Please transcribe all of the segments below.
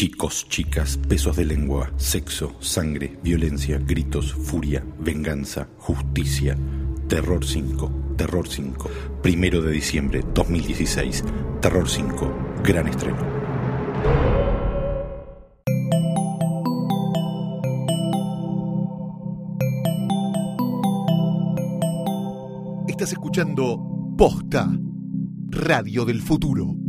Chicos, chicas, pesos de lengua, sexo, sangre, violencia, gritos, furia, venganza, justicia. Terror 5, Terror 5, primero de diciembre 2016, Terror 5, gran estreno. Estás escuchando Posta, Radio del Futuro.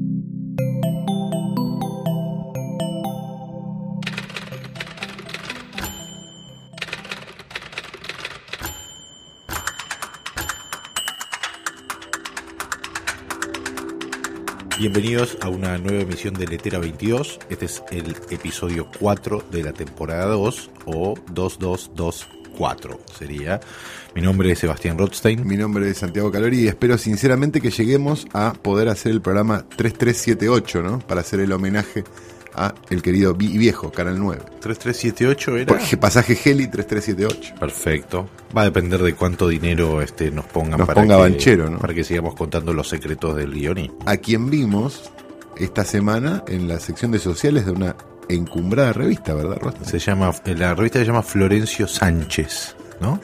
Bienvenidos a una nueva emisión de Letera 22. Este es el episodio 4 de la temporada 2 o 2224 sería. Mi nombre es Sebastián Rothstein. Mi nombre es Santiago Calori y espero sinceramente que lleguemos a poder hacer el programa 3378, ¿no? Para hacer el homenaje a el querido vi- viejo, Canal 9. 3378 era. Porque pasaje Heli 3378. Perfecto. Va a depender de cuánto dinero este, nos pongan Nos para, ponga que, Banchero, ¿no? para que sigamos contando los secretos del guioní. A quien vimos esta semana en la sección de sociales de una encumbrada revista, ¿verdad, Rosta? Se llama, la revista se llama Florencio Sánchez, ¿no?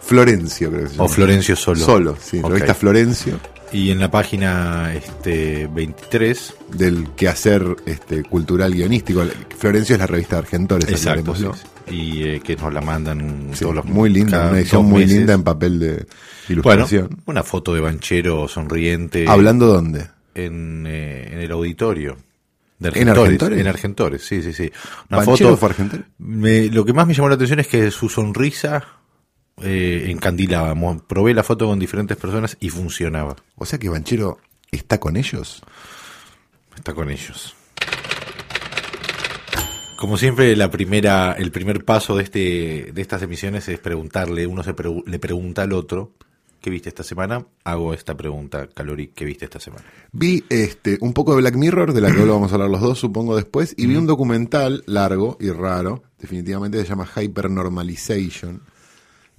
Florencio, creo que se llama. O Florencio Solo. Solo, sí. Revista Florencio, Y en la página este, 23, del quehacer este, cultural guionístico. Florencio es la revista de Argentores, exacto, sí. y eh, que nos la mandan Sí, todos los muy linda, una edición muy meses. linda en papel de Bueno, ilustración. una foto de Banchero sonriente ¿Hablando dónde? en, eh, en el auditorio. De ¿En Argentores? En Argentores, sí, sí, sí. Una ¿Banchero foto. fue Argentores? Me- lo que más me llamó la atención es que su sonrisa eh, encandilaba. Mo- Probé la foto con diferentes personas y funcionaba. O sea que Banchero está con ellos. Está con ellos. Como siempre, la primera, el primer paso de este, de estas emisiones es preguntarle, uno se pregu- le pregunta al otro, ¿qué viste esta semana? Hago esta pregunta, Calori, ¿qué viste esta semana? Vi este un poco de Black Mirror, de la que luego vamos a hablar los dos, supongo después, y vi un documental largo y raro, definitivamente se llama Hypernormalization,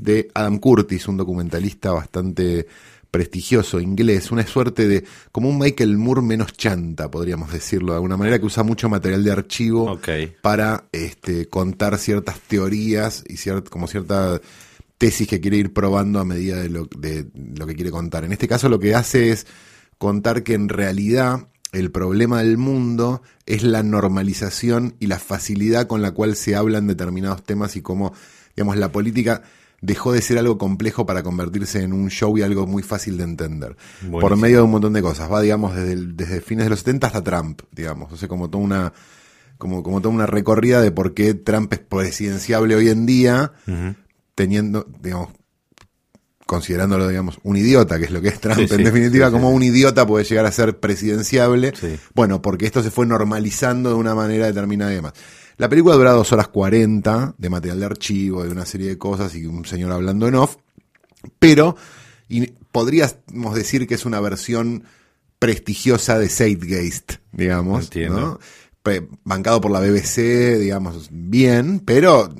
de Adam Curtis, un documentalista bastante prestigioso inglés, una suerte de como un Michael Moore menos chanta, podríamos decirlo de alguna manera, que usa mucho material de archivo Ok. para este, contar ciertas teorías y ciert- como cierta tesis que quiere ir probando a medida de lo, de lo que quiere contar. En este caso lo que hace es contar que en realidad el problema del mundo es la normalización y la facilidad con la cual se hablan determinados temas y cómo, digamos, la política dejó de ser algo complejo para convertirse en un show y algo muy fácil de entender. Por medio de un montón de cosas. Va, digamos, desde, el- desde fines de los 70 hasta Trump, digamos. O sea, como toda una, como, como toda una recorrida de por qué Trump es presidenciable hoy en día, teniendo, digamos, considerándolo, digamos, un idiota, que es lo que es Trump, Sí, sí, en definitiva, sí, como un idiota puede llegar a ser presidenciable. Bueno, porque esto se fue normalizando de una manera determinada y demás. La película dura dos horas 40 de material de archivo, de una serie de cosas y un señor hablando en off, pero y podríamos decir que es una versión prestigiosa de Zeitgeist, digamos, Entiendo. ¿no? Bancado por la BBC, digamos, bien, pero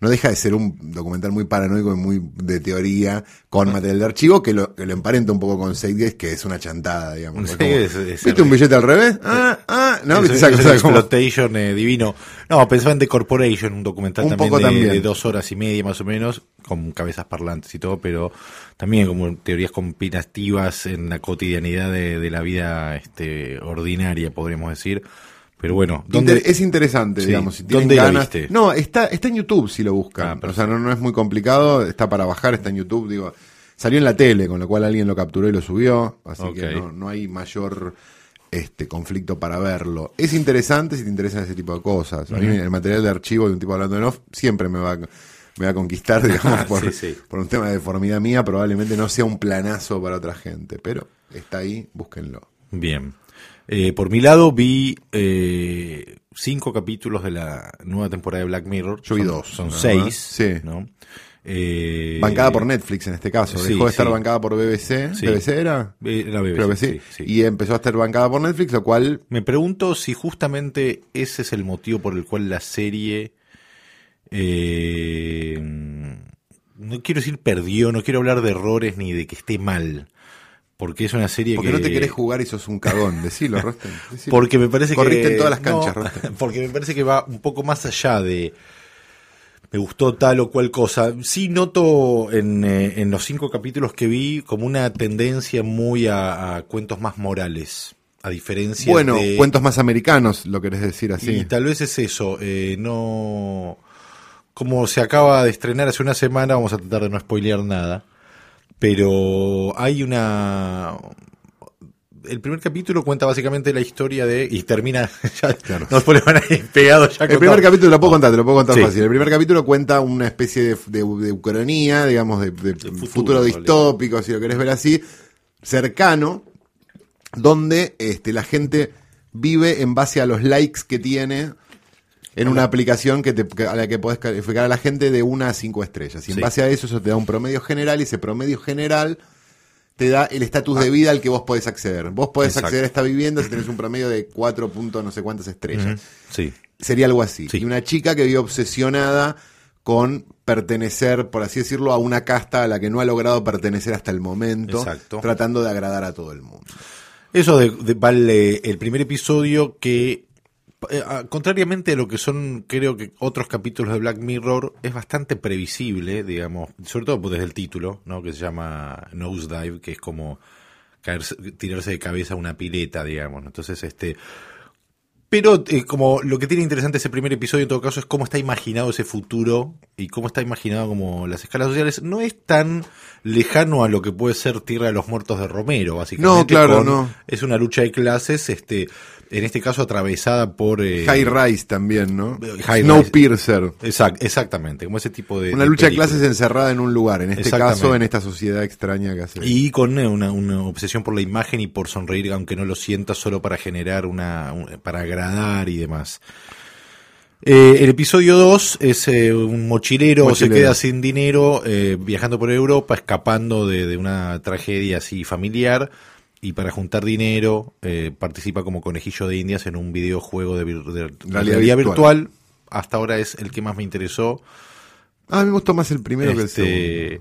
no deja de ser un documental muy paranoico y muy de teoría con material de archivo que lo, que lo emparenta un poco con Zeitgeist, que es una chantada, digamos. Sí, Es como, es- es- ¿Viste un billete al revés? Ah, ah, no, ¿viste esa es cosa como- eh, divino. No, pensaba en The Corporation, un documental Un también, poco de, también. de dos horas y media más o menos, con cabezas parlantes y todo, pero también como teorías conspirativas en la cotidianidad de, de la vida este, ordinaria, podríamos decir. Pero bueno, ¿dónde? Es interesante, Sí. digamos. Si ¿Dónde la ganas- viste? No, está, está en YouTube si lo buscan. Ah, o sea, no, no es muy complicado, está para bajar, está en YouTube, digo. Salió en la tele, con lo cual alguien lo capturó y lo subió, así que no, no hay mayor este conflicto para verlo. Es interesante si te interesan ese tipo de cosas. A mí el material de archivo de un tipo hablando en off siempre me va, a- me va a conquistar, digamos, por, Sí, sí. por un tema de deformidad mía, probablemente no sea un planazo para otra gente, pero está ahí, búsquenlo. Bien. Eh, por mi lado vi eh, cinco capítulos de la nueva temporada de Black Mirror. Yo vi Son- dos, Son seis. Sí. ¿no? Eh, Bancada por Netflix en este caso. sí, Dejó de estar sí. bancada por BBC. Sí. ¿BBC era? eh, la BBC, Creo que sí. Y empezó a estar bancada por Netflix, lo cual Me pregunto si justamente ese es el motivo por el cual la serie. eh, no quiero decir perdió, no quiero hablar de errores ni de que esté mal. Porque es una serie Porque que... no te querés jugar y sos un cagón. Decilo, Rosten. decilo. Porque me parece Corriste que... en todas las canchas, no, Rosten. porque me parece que va un poco más allá de... Me gustó tal o cual cosa. Sí noto en, eh, en los cinco capítulos que vi como una tendencia muy a, a cuentos más morales. A diferencia Bueno, de... cuentos más americanos, lo querés decir así. Y tal vez es eso, eh, no... Como se acaba de estrenar hace una semana, vamos a tratar de no spoilear nada, pero hay una... El primer capítulo cuenta básicamente la historia de... Y termina... Ya, Claro. Ahí pegados ya El primer capítulo lo puedo contar, te lo puedo contar Sí. fácil. El primer capítulo cuenta una especie de, de, de ucronía, digamos, de, de futuro, futuro, distópico, si lo querés ver así, cercano, donde este, la gente vive en base a los likes que tiene en una aplicación que te, que- a la que podés calificar a la gente de una a cinco estrellas. Y en Sí. base a eso, eso te da un promedio general y ese promedio general te da el estatus de vida al que vos podés acceder. Vos podés Exacto. acceder a esta vivienda si tenés un promedio de 4 puntos no sé cuántas estrellas. Sí. Sería algo así. Sí. Y una chica que vive obsesionada con pertenecer, por así decirlo, a una casta a la que no ha logrado pertenecer hasta el momento, Exacto. tratando de agradar a todo el mundo. Eso de, de- vale el primer episodio que, eh, contrariamente a lo que son, creo que otros capítulos de Black Mirror, es bastante previsible, digamos, sobre todo pues, desde el título, ¿no? Que se llama Nosedive, que es como caerse, tirarse de cabeza una pileta, digamos. Entonces, este. Pero eh, como lo que tiene interesante ese primer episodio en todo caso es cómo está imaginado ese futuro y cómo está imaginado como las escalas sociales. No es tan lejano a lo que puede ser Tierra de los Muertos de Romero, básicamente. No, claro, con- no. Es una lucha de clases, este, en este caso atravesada por... eh, High Rise también, ¿no? High Snowpiercer. exact- exactamente, como ese tipo de... Una de lucha de clases encerrada en un lugar, en este caso en esta sociedad extraña que hace. Y con una, una obsesión por la imagen y por sonreír, aunque no lo sienta, solo para generar una. un- para agradar y demás. Eh, el episodio 2 es eh, un mochilero, se Mochilero. queda sin dinero eh, viajando por Europa, escapando de, de una tragedia así familiar. Y para juntar dinero, eh, participa como conejillo de indias en un videojuego de, de realidad, virtual. virtual. Hasta ahora es el que más me interesó. Ah, a mí me gustó más el primero que el segundo. Este,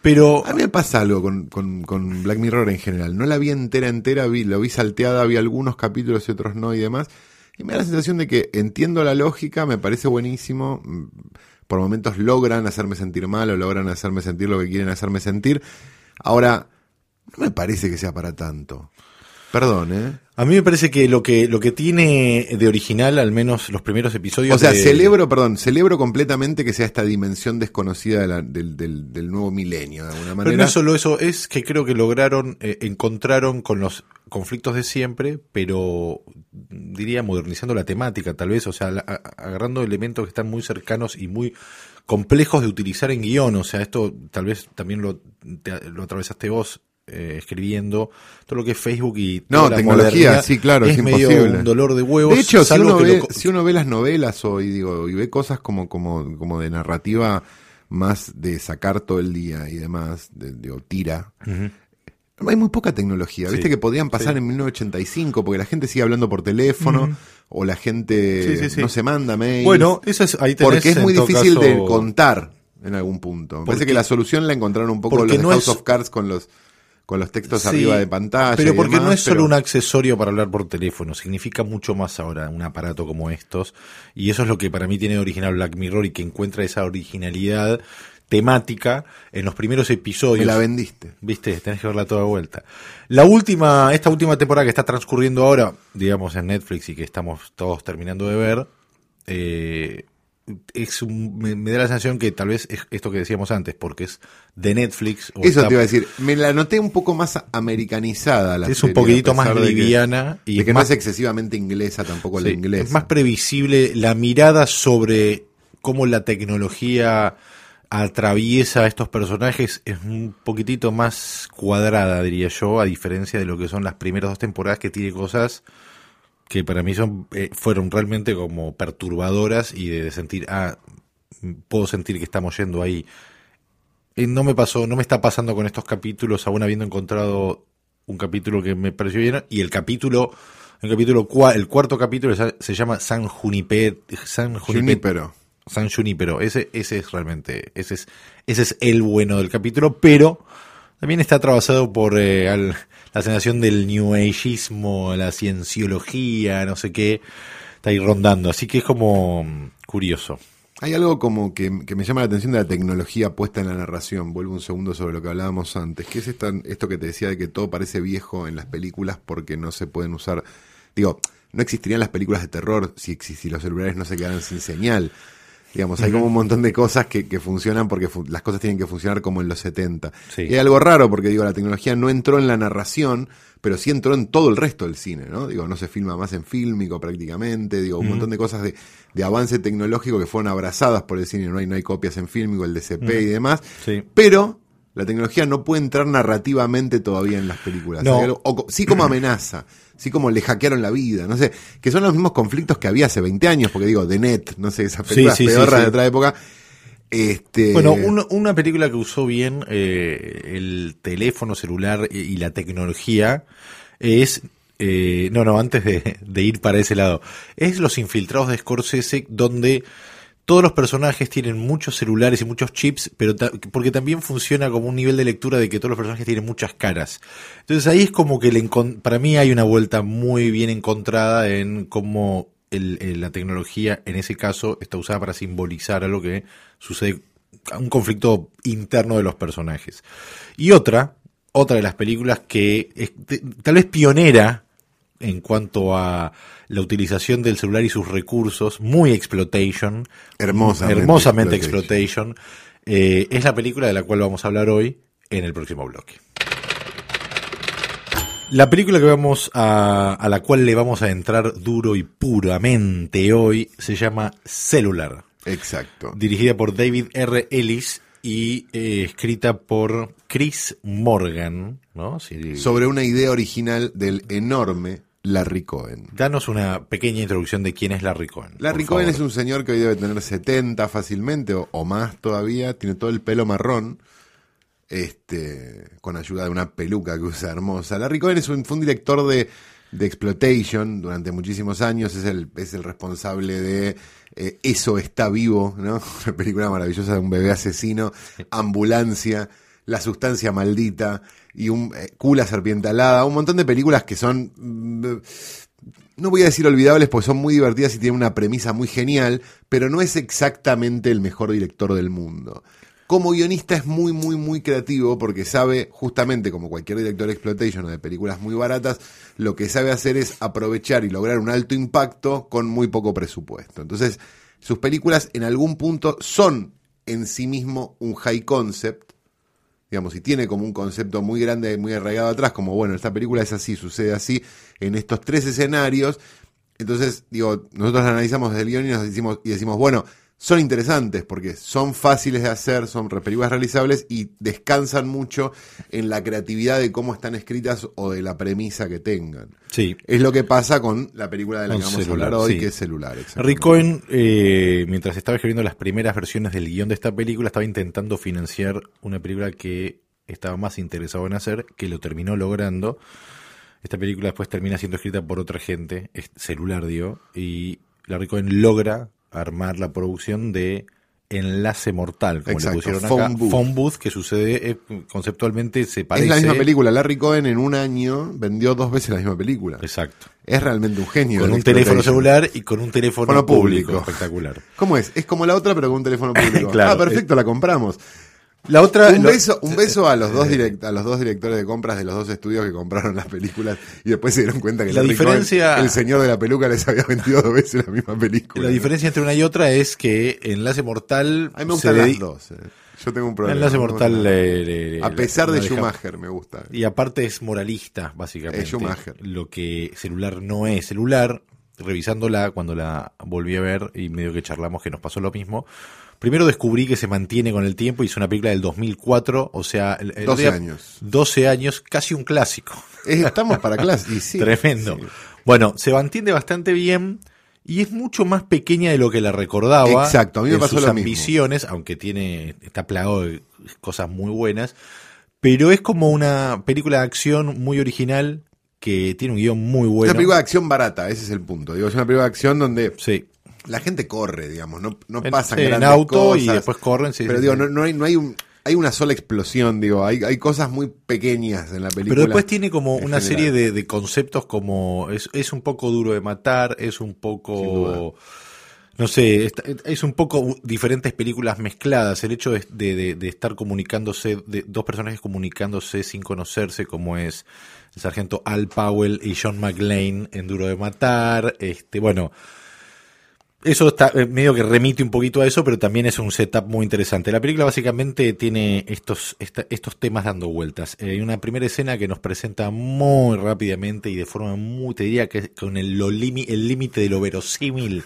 pero A mí me pasa algo con, con- con Black Mirror en general. No la vi entera, entera, vi, lo vi salteada, vi algunos capítulos y otros no y demás. Y me da la sensación de que entiendo la lógica, me parece buenísimo. Por momentos logran hacerme sentir mal o logran hacerme sentir lo que quieren hacerme sentir. Ahora, no me parece que sea para tanto. Perdón, ¿eh? A mí me parece que lo que lo que tiene de original, al menos los primeros episodios. O sea, de- celebro, perdón, celebro completamente que sea esta dimensión desconocida de la- del, del- del nuevo milenio, de alguna Pero manera. no es solo eso, es que creo que lograron, eh, encontraron con los conflictos de siempre, pero diría modernizando la temática, tal vez, o sea, la- agarrando elementos que están muy cercanos y muy complejos de utilizar en guion. O sea, esto tal vez también lo, te- lo atravesaste vos. Eh, escribiendo todo lo que es Facebook y No, toda tecnología, sí, claro, es es medio imposible. un dolor de huevos De hecho, si uno, lo ve, si uno ve las novelas hoy, digo, y ve cosas como, como, como de narrativa más de sacar todo el día y demás, de, digo, tira. Hay muy poca tecnología, Sí, viste que podían pasar sí. en 1985 porque la gente sigue hablando por teléfono o la gente Sí, no se manda mails. Bueno, eso es, ahí tenés, porque es muy difícil caso- de contar en algún punto. Parece que la solución la encontraron un poco los de House es- of Cards con los con los textos Sí, arriba de pantalla. Pero porque demás, no es solo un accesorio para hablar por teléfono, significa mucho más ahora un aparato como estos. Y eso es lo que para mí tiene de original Black Mirror y que encuentra esa originalidad temática en los primeros Me episodios. la vendiste. Viste, tenés que verla toda vuelta. La última, esta última temporada que está transcurriendo ahora, digamos en Netflix y que estamos todos terminando de ver, eh, es un- me, me da la sensación que tal vez es esto que decíamos antes, porque es de Netflix. o Eso está- te iba a decir. Me la noté un poco más americanizada la es serie, un poquitito más pesar de que- liviana y de que más, no es excesivamente inglesa tampoco la inglesa. es más previsible la mirada sobre cómo la tecnología atraviesa a estos personajes es un poquitito más cuadrada, diría yo, a diferencia de lo que son las primeras dos temporadas que tiene cosas que para mí son eh, fueron realmente como perturbadoras y de sentir, ah, puedo sentir que estamos yendo ahí. Eh, no me pasó, no me está pasando con estos capítulos, aún habiendo encontrado un capítulo que me pareció bien y el capítulo el capítulo cua- el cuarto capítulo se- llama San Junipet San Junipet Junípero. San Junipero. Ese, ese es realmente, ese es, ese es el bueno del capítulo, pero también está atravesado por eh, al- la sensación del New Ageismo, la cienciología, no sé qué, está ahí rondando. Así que es como mm, curioso. Hay algo como que, me llama la atención de la tecnología puesta en la narración. Vuelvo un segundo sobre lo que hablábamos antes. que es esto que te decía de que todo parece viejo en las películas porque no se pueden usar? Digo, no existirían las películas de terror si, si los celulares no se quedaran sin señal. Digamos, hay como un montón de cosas que, que funcionan porque las cosas tienen que funcionar como en los 70. Y hay algo raro porque, digo, la tecnología no entró en la narración, pero sí entró en todo el resto del cine, ¿no? Digo, no se filma más en fílmico prácticamente, digo, un montón de cosas de, de, avance tecnológico que fueron abrazadas por el cine, no hay, no hay copias en fílmico, el DCP y demás, pero la tecnología no puede entrar narrativamente todavía en las películas, o, sí como amenaza, sí como le hackearon la vida, no sé, que son los mismos conflictos que había hace 20 años, porque digo, The Net, no sé, esas películas peorras de otra época, este... Bueno, una película que usó bien eh, el teléfono celular y la tecnología es... Eh, no, no, antes de, ir para ese lado. Es Los Infiltrados de Scorsese, donde todos los personajes tienen muchos celulares y muchos chips, pero porque también funciona como un nivel de lectura de que todos los personajes tienen muchas caras. Entonces ahí es como que para mí hay una vuelta muy bien encontrada en cómo la tecnología en ese caso está usada para simbolizar algo que sucede, un conflicto interno de los personajes. Y otra, otra de las películas que es tal vez pionera en cuanto a la utilización del celular y sus recursos, muy exploitation, hermosamente, hermosamente exploitation, eh, es la película de la cual vamos a hablar hoy en el próximo bloque. La película que vamos a, a la cual le vamos a entrar duro y puramente hoy se llama Cellular. Exacto. Dirigida por David R. Ellis y eh, escrita por Chris Morgan, ¿no? Sobre una idea original del enorme Larry Cohen. Danos una pequeña introducción de quién es Larry Cohen. Larry Cohen es un señor que hoy debe tener 70 fácilmente o, o, más todavía, tiene todo el pelo marrón este, con ayuda de una peluca que usa hermosa. Larry Cohen es un, fue un director de, de Exploitation durante muchísimos años, es el, es el responsable de eh, Eso está vivo, ¿no? Una película maravillosa de un bebé asesino, Ambulancia, La sustancia maldita y un eh, Cula serpiente alada, un montón de películas que son mm, no voy a decir olvidables porque son muy divertidas y tienen una premisa muy genial, pero no es exactamente el mejor director del mundo como guionista es muy, muy, muy creativo porque sabe, justamente como cualquier director de exploitation o de películas muy baratas, lo que sabe hacer es aprovechar y lograr un alto impacto con muy poco presupuesto. Entonces, sus películas en algún punto son en sí mismo un high concept, digamos, y tiene como un concepto muy grande, muy arraigado atrás, como bueno, esta película es así, sucede así, en estos tres escenarios. Entonces, digo, nosotros analizamos el guion y nos decimos, y decimos, bueno, son interesantes porque son fáciles de hacer, son películas realizables y descansan mucho en la creatividad de cómo están escritas o de la premisa que tengan. Sí. Es lo que pasa con la película de la que vamos a hablar hoy, que es Celular. Rick Cohen, eh, mientras estaba escribiendo las primeras versiones del guion de esta película, estaba intentando financiar una película que estaba más interesado en hacer, que lo terminó logrando. Esta película después termina siendo escrita por otra gente, es celular, digo, y Larry Cohen logra armar la producción de Enlace Mortal, como le pusieron acá. Phone Booth. que sucede eh, conceptualmente se parece. Es la misma película. Larry Cohen en un año vendió dos veces la misma película. Exacto. Es realmente un genio. Con un teléfono celular y con un teléfono público. Espectacular. ¿Cómo es? Es como la otra, pero con un teléfono público. Ah, perfecto, la compramos. La otra, un beso, un beso a los dos a los dos directores de compras de los dos estudios que compraron las películas y después se dieron cuenta que la diferencia, el señor de la peluca les había vendido dos veces la misma película. La diferencia entre una y otra es que Enlace Mortal. A mí me gustan las dos. Eh. Yo tengo un problema. Enlace Mortal. a pesar de Schumacher me gusta. Y aparte es moralista, básicamente. Es Schumacher. Lo que celular no es. Celular, revisándola cuando la volví a ver y medio que charlamos que nos pasó lo mismo Primero descubrí que se mantiene con el tiempo y es una película del 2004, o sea, 12 años. 12 años, casi un clásico. estamos para clásico. Tremendo. Bueno, se mantiene bastante bien y es mucho más pequeña de lo que la recordaba. Exacto, a mí me pasó sus ambiciones, aunque tiene está plagado de cosas muy buenas, pero es como una película de acción muy original que tiene un guion muy bueno. Es una película de acción barata, ese es el punto. Digo, es una película de acción donde sí la gente corre, digamos, no, no pasan en auto y después corren. pero digo, no, no, hay, no hay un hay una sola explosión, digo, hay, hay cosas muy pequeñas en la película. Pero después tiene como una general. serie de, de conceptos como es, es un poco duro de matar, es un poco... No sé, es, es un poco diferentes películas mezcladas. El hecho de, de- de- de estar comunicándose, de dos personajes comunicándose sin conocerse, como es el sargento Al Powell y John McLean en Duro de Matar. Este, bueno, eso está eh, medio que remite un poquito a eso, pero también es un setup muy interesante. La película básicamente tiene estos, esta- estos temas dando vueltas. Eh, Hay una primera escena que nos presenta muy rápidamente y de forma muy, te diría que con el límite de lo verosímil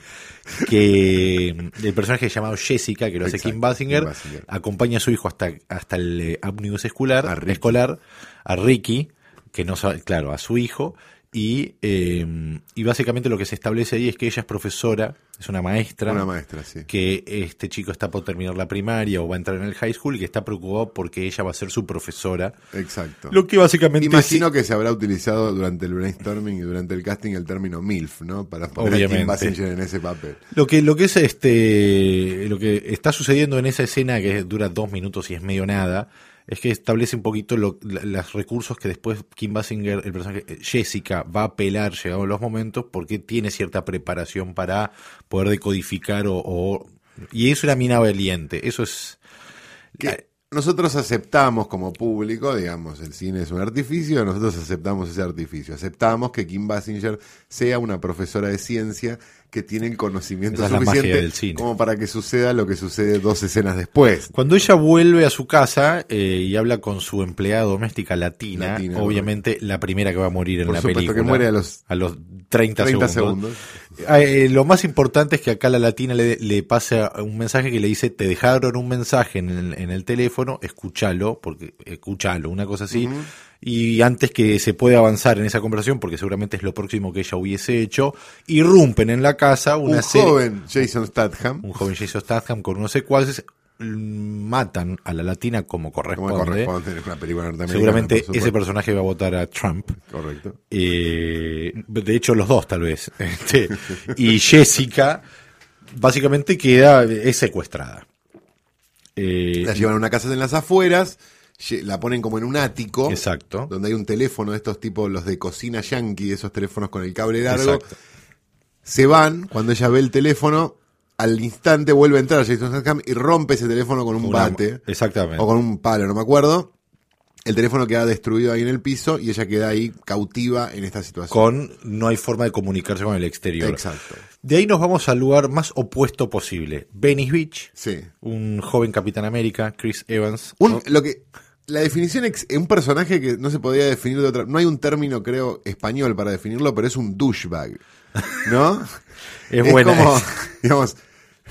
que el personaje llamado Jessica, que lo hace Exacto, Kim Basinger, acompaña a su hijo hasta, hasta el eh, escolar, A escolar, a Ricky, que no sabe, claro, a su hijo, y, eh, y básicamente lo que se establece ahí es que ella es profesora, es una maestra, Una maestra, sí. que este chico está por terminar la primaria o va a entrar en el high school y que está preocupado porque ella va a ser su profesora. Exacto. Lo que básicamente Imagino que se habrá utilizado durante el brainstorming y durante el casting el término MILF, ¿no? Para poner a Kim Obviamente. En ese papel. Lo que, lo que es este, lo que está sucediendo en esa escena que dura dos minutos y es medio nada, es que establece un poquito lo- la- los recursos que después Kim Basinger, el personaje eh, Jessica, va a apelar llegados los momentos porque tiene cierta preparación para poder decodificar o, o- y eso era mina valiente, eso es Que nosotros aceptamos como público, digamos, el cine es un artificio, nosotros aceptamos ese artificio. Aceptamos que Kim Basinger sea una profesora de ciencia que tiene el conocimiento Esa suficiente como para que suceda lo que sucede dos escenas después. Cuando ella vuelve a su casa eh, y habla con su empleada doméstica latina, Latina, obviamente la primera que va a morir en Por la supuesto que película. muere a los a los 30, 30 segundos. segundos. Ah, eh, lo más importante es que acá la latina le, le pasa un mensaje que le dice, te dejaron un mensaje en el, en el teléfono, escúchalo, porque escúchalo, una cosa así. Y antes que se pueda avanzar en esa conversación, porque seguramente es lo próximo que ella hubiese hecho, irrumpen en la casa una Un serie, joven Jason Statham, un joven Jason Statham con unos secuaces, matan a la latina como como corresponde. en una película. Seguramente ese personaje va a votar a Trump. Correcto. Eh, de hecho, los dos, tal vez. Este, y Jessica, básicamente, queda, es secuestrada. Eh, La llevan a una casa en las afueras, la ponen como en un ático. exacto. Donde hay un teléfono de estos tipos, los de cocina yankee, esos teléfonos con el cable largo. Exacto. Se van, cuando ella ve el teléfono, al instante vuelve a entrar Jason Statham y rompe ese teléfono con un Una- bate. exactamente. O con un palo, no me acuerdo. El teléfono queda destruido ahí en el piso y ella queda ahí cautiva en esta situación. Con no hay forma de comunicarse con el exterior. Exacto. De ahí nos vamos al lugar más opuesto posible. Venice Beach, Sí. un joven Capitán América, Chris Evans. Un, lo que la definición ex- un personaje que no se podía definir de otra no hay un término creo español para definirlo pero es un douchebag ¿no? Es buena como digamos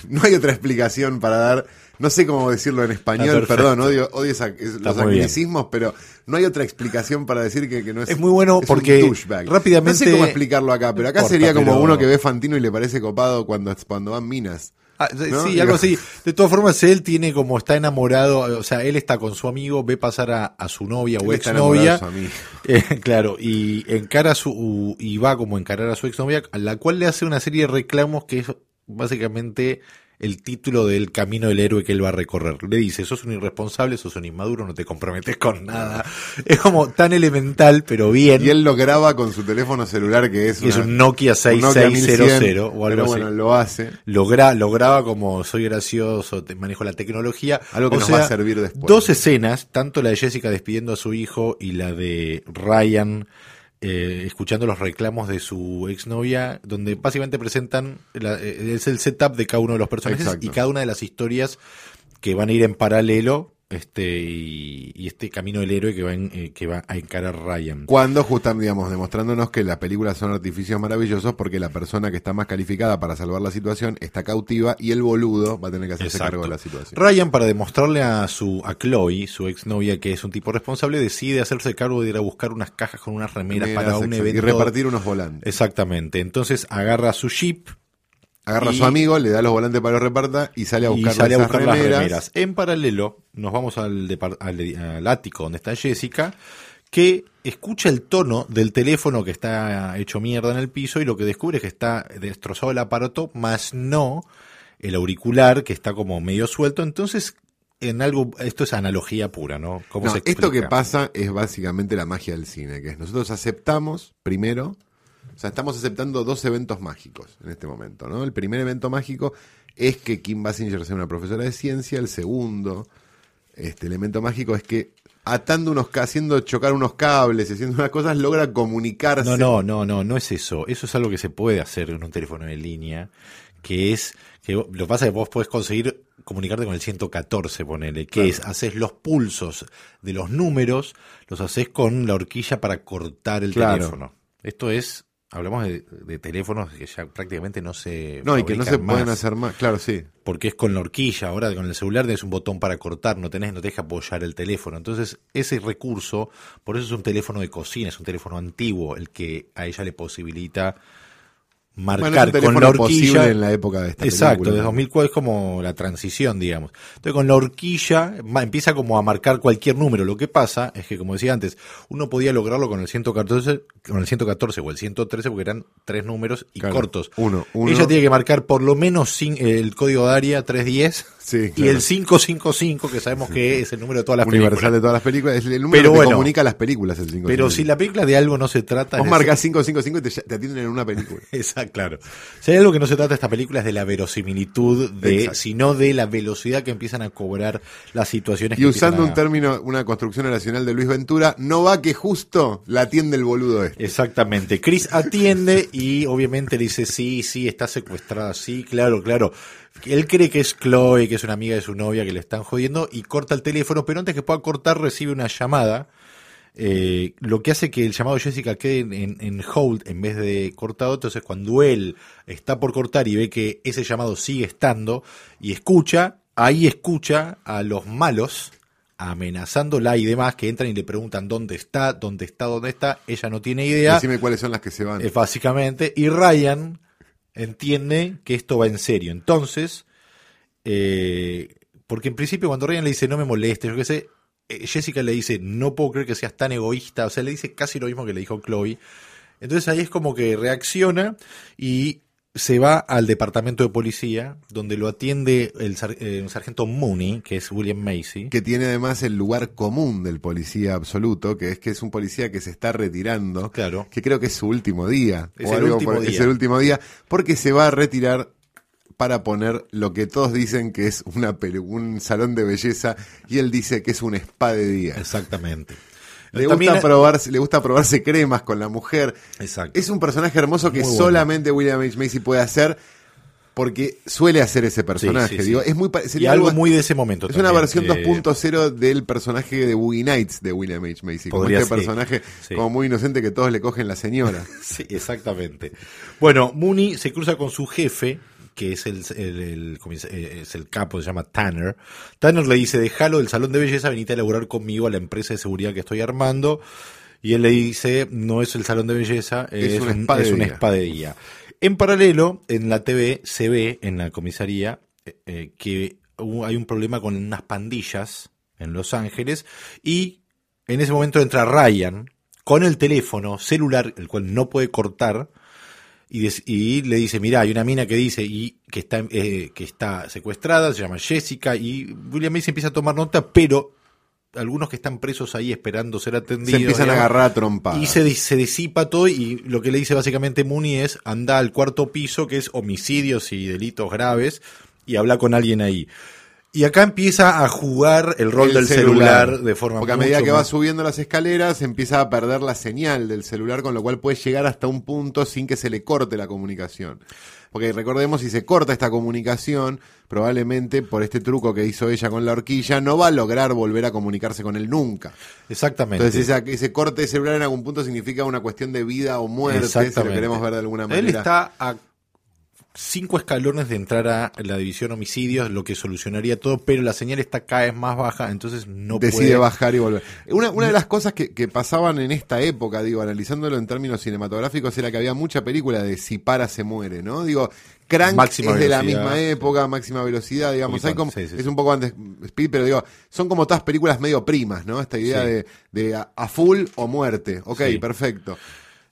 no hay otra explicación para dar no sé cómo decirlo en español perdón odio, odio esa- es- los anglicismos pero no hay otra explicación para decir que, que no es Es muy bueno porque rápidamente- no sé cómo explicarlo acá pero acá importa, sería como pero- uno que ve Fantino y le parece copado cuando cuando van minas Ah, sí, ¿No? sí, Digo- algo así. De todas formas, él tiene como está enamorado, o sea, él está con su amigo, ve pasar a, a su novia o Él de exnovia. Eh, claro, y encara a su y va como a encarar a su exnovia, a la cual le hace una serie de reclamos que es básicamente el título del camino del héroe que él va a recorrer. Le dice, sos un irresponsable, sos un inmaduro, no te comprometes con nada. Es como tan elemental, pero bien. y él lo graba con su teléfono celular que es, que es una- un Nokia un Nokia 6600 1100, o algo pero así. bueno, lo hace. lo, gra- lo graba como soy gracioso, te manejo la tecnología. Algo que O nos sea, va a servir después. Dos escenas, tanto la de Jessica despidiendo a su hijo y la de Ryan eh, escuchando los reclamos de su exnovia, donde básicamente presentan, la- eh, es el setup de cada uno de los personajes Exacto. y cada una de las historias que van a ir en paralelo. Este y, y este camino del héroe que va, en- eh, que va a encarar Ryan. Cuando justamente, digamos, demostrándonos que las películas son artificios maravillosos porque la persona que está más calificada para salvar la situación está cautiva y el boludo va a tener que hacerse Exacto. cargo de la situación. Ryan, para demostrarle a su a Chloe, su exnovia, que es un tipo responsable, decide hacerse cargo de ir a buscar unas cajas con unas remeras para un evento. Y repartir unos volantes. Exactamente. Entonces agarra su jeep Agarra a su amigo, le da los volantes para que los reparta y sale a y buscar, sale a las remeras. En paralelo, nos vamos al, al, al ático donde está Jessica, que escucha el tono del teléfono que está hecho mierda en el piso y lo que descubre es que está destrozado el aparato, más no el auricular que está como medio suelto. Entonces en algo, esto es analogía pura, ¿no? ¿Cómo No, se esto que pasa es básicamente la magia del cine, que es nosotros aceptamos primero, o sea, estamos aceptando dos eventos mágicos en este momento, ¿no? El primer evento mágico es que Kim Basinger sea una profesora de ciencia, el segundo este elemento mágico es que atando unos haciendo chocar unos cables, y haciendo unas cosas logra comunicarse. No, no, no, no, no es eso. Eso es algo que se puede hacer en un teléfono de línea, que es que lo que pasa es que vos podés conseguir comunicarte con el 114, ponele, que es haces los pulsos de los números, los haces con la horquilla para cortar el Claro. teléfono. Esto es, hablamos de, de teléfonos que ya prácticamente no se No, y que no se pueden hacer más, claro, sí. porque es con la horquilla, ahora con el celular tenés un botón para cortar, no tenés, no te deja apoyar el teléfono. Entonces, ese recurso, por eso es un teléfono de cocina, es un teléfono antiguo, el que a ella le posibilita marcar con la horquilla. en la época de esta Exacto, película. de 2004 es como la transición, digamos. Entonces, con la horquilla empieza como a marcar cualquier número. Lo que pasa es que, como decía antes, uno podía lograrlo con el 114, con el 114 o el 113 porque eran tres números y Claro, cortos. uno, uno. Ella tiene que marcar por lo menos cin- el código de área 310 Sí, y el 555, que sabemos que es el número de todas las Universal películas. de todas las películas, es el número Pero que bueno. comunica las películas el 5. Pero si la película de algo no se trata... Vos marcás 555 y te, te atienden en una película. Exacto, claro. Si hay algo que no se trata esta película es de la verosimilitud, de, Exacto. sino de la velocidad que empiezan a cobrar las situaciones. Y que usando un término, una construcción oracional de Luis Ventura, no va que justo la atiende el boludo este. Exactamente. Chris atiende y obviamente le dice, sí, sí, está secuestrada, sí, claro, claro. Él cree que es Chloe, que es una amiga de su novia, que le están jodiendo, y corta el teléfono, pero antes que pueda cortar recibe una llamada, eh, lo que hace que el llamado Jessica quede en, hold en vez de cortado. Entonces, cuando él está por cortar y ve que ese llamado sigue estando y escucha, ahí escucha a los malos amenazándola y demás que entran y le preguntan dónde está, dónde está, dónde está. Ella no tiene idea. Decime cuáles son las que se van. Eh, básicamente. Y Ryan entiende que esto va en serio. Entonces, eh, porque en principio cuando Ryan le dice no me molestes, yo qué sé, Jessica le dice no puedo creer que seas tan egoísta, o sea, le dice casi lo mismo que le dijo Chloe. Entonces ahí es como que reacciona y se va al departamento de policía, donde lo atiende el sar- eh, sargento Mooney, que es William Macy. que tiene además el lugar común del policía absoluto, que es que es un policía que se está retirando, Claro. que creo que es su último día. Es o el algo último por- Es día. el último día, porque se va a retirar para poner lo que todos dicen que es una un salón de belleza y él dice que es un spa de día. Exactamente. Le También- gusta, probarse, le gusta probarse cremas con la mujer. Exacto. Es un personaje hermoso que bueno. solamente William H. Macy puede hacer porque suele hacer ese personaje. Sí, sí, sí. Digo, es muy Y algo muy de ese momento. es una versión Eh, 2.0 del personaje de Boogie Nights de William H. Macy. Como este personaje como muy inocente que todos le cogen la señora. Sí, exactamente. Bueno, Mooney se cruza con su jefe, que es el, el- eh, es el capo, se llama Tanner. Tanner le dice, déjalo del salón de belleza, venite a laburar conmigo a la empresa de seguridad que estoy armando. Y él le dice, no es el salón de belleza, es, Es un es un día". spa de día. En paralelo, en la TV se ve, en la comisaría, eh, eh, que hay un problema con unas pandillas en Los Ángeles y en ese momento entra Ryan con el teléfono celular, el cual no puede cortar, y, des- y le dice, mira, hay una mina que dice y que está, eh, que está secuestrada, se llama Jessica, y William Macy empieza a tomar nota, pero algunos que están presos ahí esperando ser atendidos. Se empiezan a agarrar a trompadas. y se, se disipa todo y lo que le dice básicamente Mooney es anda al cuarto piso, que es homicidios y delitos graves, y habla con alguien ahí. Y acá empieza a jugar el rol El del celular, de forma Porque a medida que va subiendo las escaleras empieza a perder la señal del celular, con lo cual puede llegar hasta un punto sin que se le corte la comunicación. Porque recordemos, si se corta esta comunicación, probablemente por este truco que hizo ella con la horquilla, no va a lograr volver a comunicarse con él nunca. Exactamente. Entonces esa- ese corte de celular en algún punto significa una cuestión de vida o muerte, si lo Exactamente. queremos ver de alguna Él manera. está a cinco escalones de entrar a la división homicidios, lo que solucionaría todo, pero la señal está cada vez más baja, entonces no decide puede... bajar y volver. Una, una de las cosas que, que pasaban en esta época, digo, analizándolo en términos cinematográficos, era que había mucha película de si para se muere, ¿no? Digo, Crank Máxima es de la misma época, máxima velocidad, digamos, Poquito hay como, antes, sí, sí, es un poco antes Speed, pero digo, son como todas películas medio primas, ¿no? Esta idea Sí. de, de a, a full o muerte. Ok, perfecto.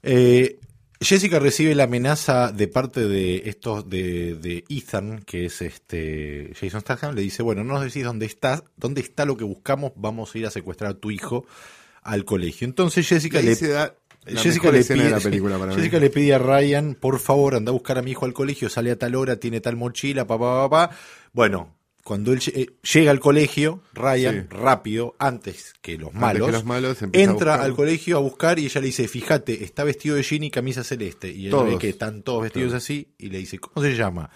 Eh, Jessica recibe la amenaza de parte de estos de, de Ethan, que es este Jason Statham, le dice, bueno, no nos decís dónde estás, dónde está lo que buscamos, vamos a ir a secuestrar a tu hijo al colegio. Entonces Jessica le, Jessica le, pide, de la película para. Jessica le pide a Ryan, por favor, anda a buscar a mi hijo al colegio, sale a tal hora, tiene tal mochila, papá, papá. Bueno, cuando él eh, llega al colegio, Ryan, Sí. rápido, antes que los Antes malos, que los malos, empieza a entra al colegio a buscar y ella le dice, fíjate, está vestido de jean y camisa celeste. Y él Todos. ve que están todos vestidos así y le dice, ¿cómo se llama?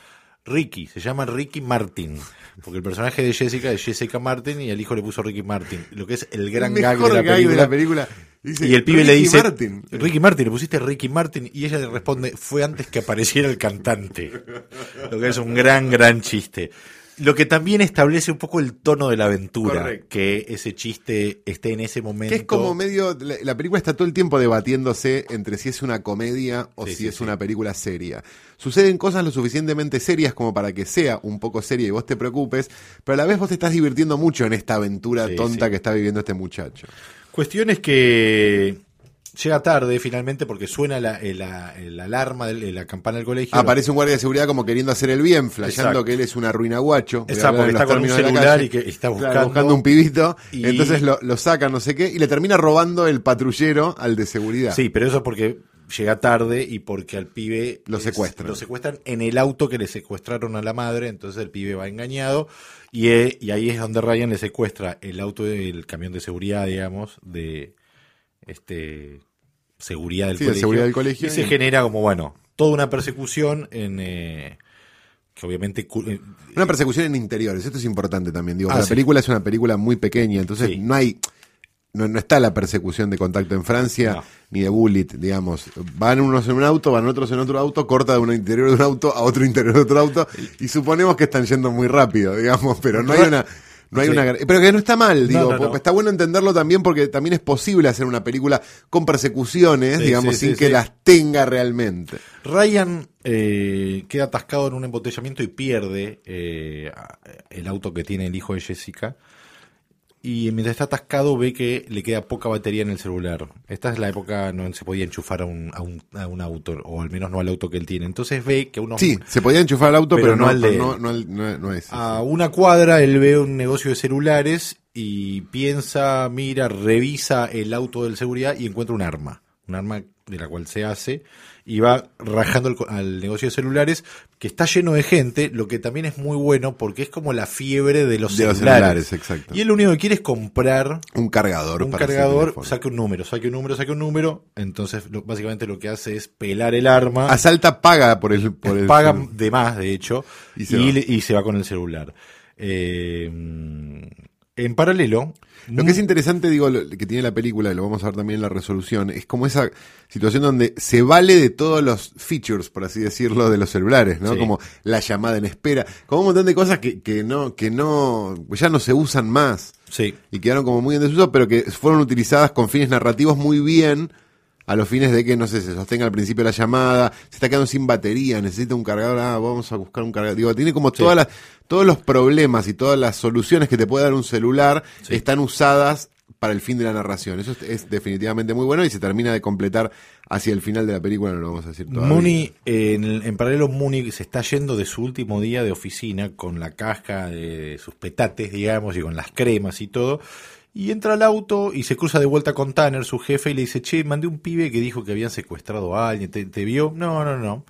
Ricky, se llama Ricky Martin, porque el personaje de Jessica es Jessica Martin y el hijo le puso Ricky Martin, lo que es el gran El gag, de la gag película. de la película. Dice, Y el pibe le Ricky dice, Martin. Ricky Martin, le pusiste Ricky Martin y ella le responde, fue antes que apareciera el cantante. Lo que es un gran, gran chiste. Lo que también establece un poco el tono de la aventura, Correcto. que ese chiste esté en ese momento. Que es como medio. La, la película está todo el tiempo debatiéndose entre si es una comedia o Sí, si sí, es sí. una película seria. Suceden cosas lo suficientemente serias como para que sea un poco seria y vos te preocupes, pero a la vez vos te estás divirtiendo mucho en esta aventura tonta que está viviendo este muchacho. Cuestión es que llega tarde finalmente porque suena la, eh, la- la alarma, de la campana del colegio. Aparece un guardia de seguridad como queriendo hacer el bien, flasheando que él es una ruina guacho. Voy a Exacto, porque está con un celular y que está Claro, buscando- un pibito. Y- Entonces lo, lo saca, no sé qué, y le termina robando el patrullero al de seguridad. Sí, pero eso es porque llega tarde y porque al pibe Lo es- secuestran. lo secuestran en el auto que le secuestraron a la madre, entonces el pibe va engañado y, eh, y ahí es donde Ryan le secuestra el auto, el camión de seguridad, digamos, de este seguridad del Sí, de colegio. seguridad del colegio Y se genera como, bueno, toda una persecución en... eh, que obviamente... eh, Una persecución en interiores, esto es importante también. Digo, Ah, la sí. película es una película muy pequeña, entonces Sí. no hay. No, no está la persecución de contacto en Francia No. ni de bullet, digamos. Van unos en un auto, van otros en otro auto, corta de un interior de un auto a otro interior de otro auto y suponemos que están yendo muy rápido, digamos, pero no hay una no hay Sí. una pero que no está mal, digo, no, está bueno entenderlo también porque también es posible hacer una película con persecuciones, Sí, digamos, sí, sin que las tenga realmente. Ryan eh, queda atascado en un embotellamiento y pierde eh, el auto que tiene el hijo de Jessica. Y mientras está atascado ve que le queda poca batería en el celular. Esta es la época no se podía enchufar a un, a un, a un auto, o al menos no al auto que él tiene. Entonces ve que a unos Sí, se podía enchufar el auto, Pero pero, no al de no, él. no, al- no- no es. a una cuadra él ve un negocio de celulares y piensa, mira, revisa el auto del seguridad y encuentra un arma, un arma de la cual se hace y va rajando al, negocio de celulares que está lleno de gente, lo que también es muy bueno porque es como la fiebre de los De los celulares. celulares, exacto. Y él lo único que quiere es comprar un cargador un para cargador, saque un número, saque un número, saque un número, entonces lo- básicamente lo que hace es pelar el arma Asalta paga por el por el paga de más, de hecho, Y se y se va con el celular. Eh, en paralelo, Lo que es interesante, digo, lo que tiene la película, y lo vamos a ver también en la resolución, es como esa situación donde se vale de todos los features, por así decirlo, de los celulares, ¿no? Sí. Como la llamada en espera, como un montón de cosas que, que no, que no, ya no se usan más sí, y quedaron como muy en desuso, pero que fueron utilizadas con fines narrativos muy bien, a los fines de que, no sé, se sostenga al principio la llamada, se está quedando sin batería, necesita un cargador, ah, vamos a buscar un cargador. Digo, tiene como todas las, todos los problemas y todas las soluciones que te puede dar un celular Sí. están usadas para el fin de la narración. Eso es, es definitivamente muy bueno y se termina de completar hacia el final de la película, no lo vamos a decir todavía. Mooney, eh, en, en paralelo Mooney se está yendo de su último día de oficina con la caja de sus petates, digamos, y con las cremas y todo. Y entra al auto y se cruza de vuelta con Tanner, su jefe, y le dice, che, mandé un pibe que dijo que habían secuestrado a alguien, ¿te, te vio? No, no, no.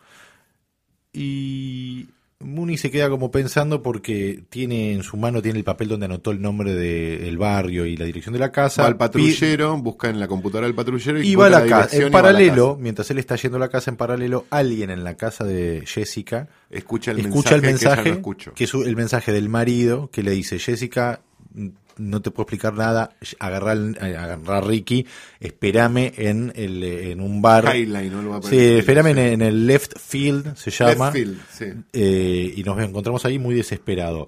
Y Mooney se queda como pensando porque tiene en su mano tiene el papel donde anotó el nombre del barrio y la dirección de la casa. Va al patrullero, busca en la computadora del patrullero y, Y va a la casa. En paralelo, casa. mientras él está yendo a la casa, en paralelo, alguien en la casa de Jessica escucha el escucha el mensaje, que no escuchó. que es el mensaje del marido que le dice, Jessica, no te puedo explicar nada, agarra, agarra a Ricky, espérame en, el, en un bar. Highline, ¿no? Lo va a Sí, espérame en, el left field, se llama. Left field, sí. Eh, y nos encontramos ahí muy desesperado.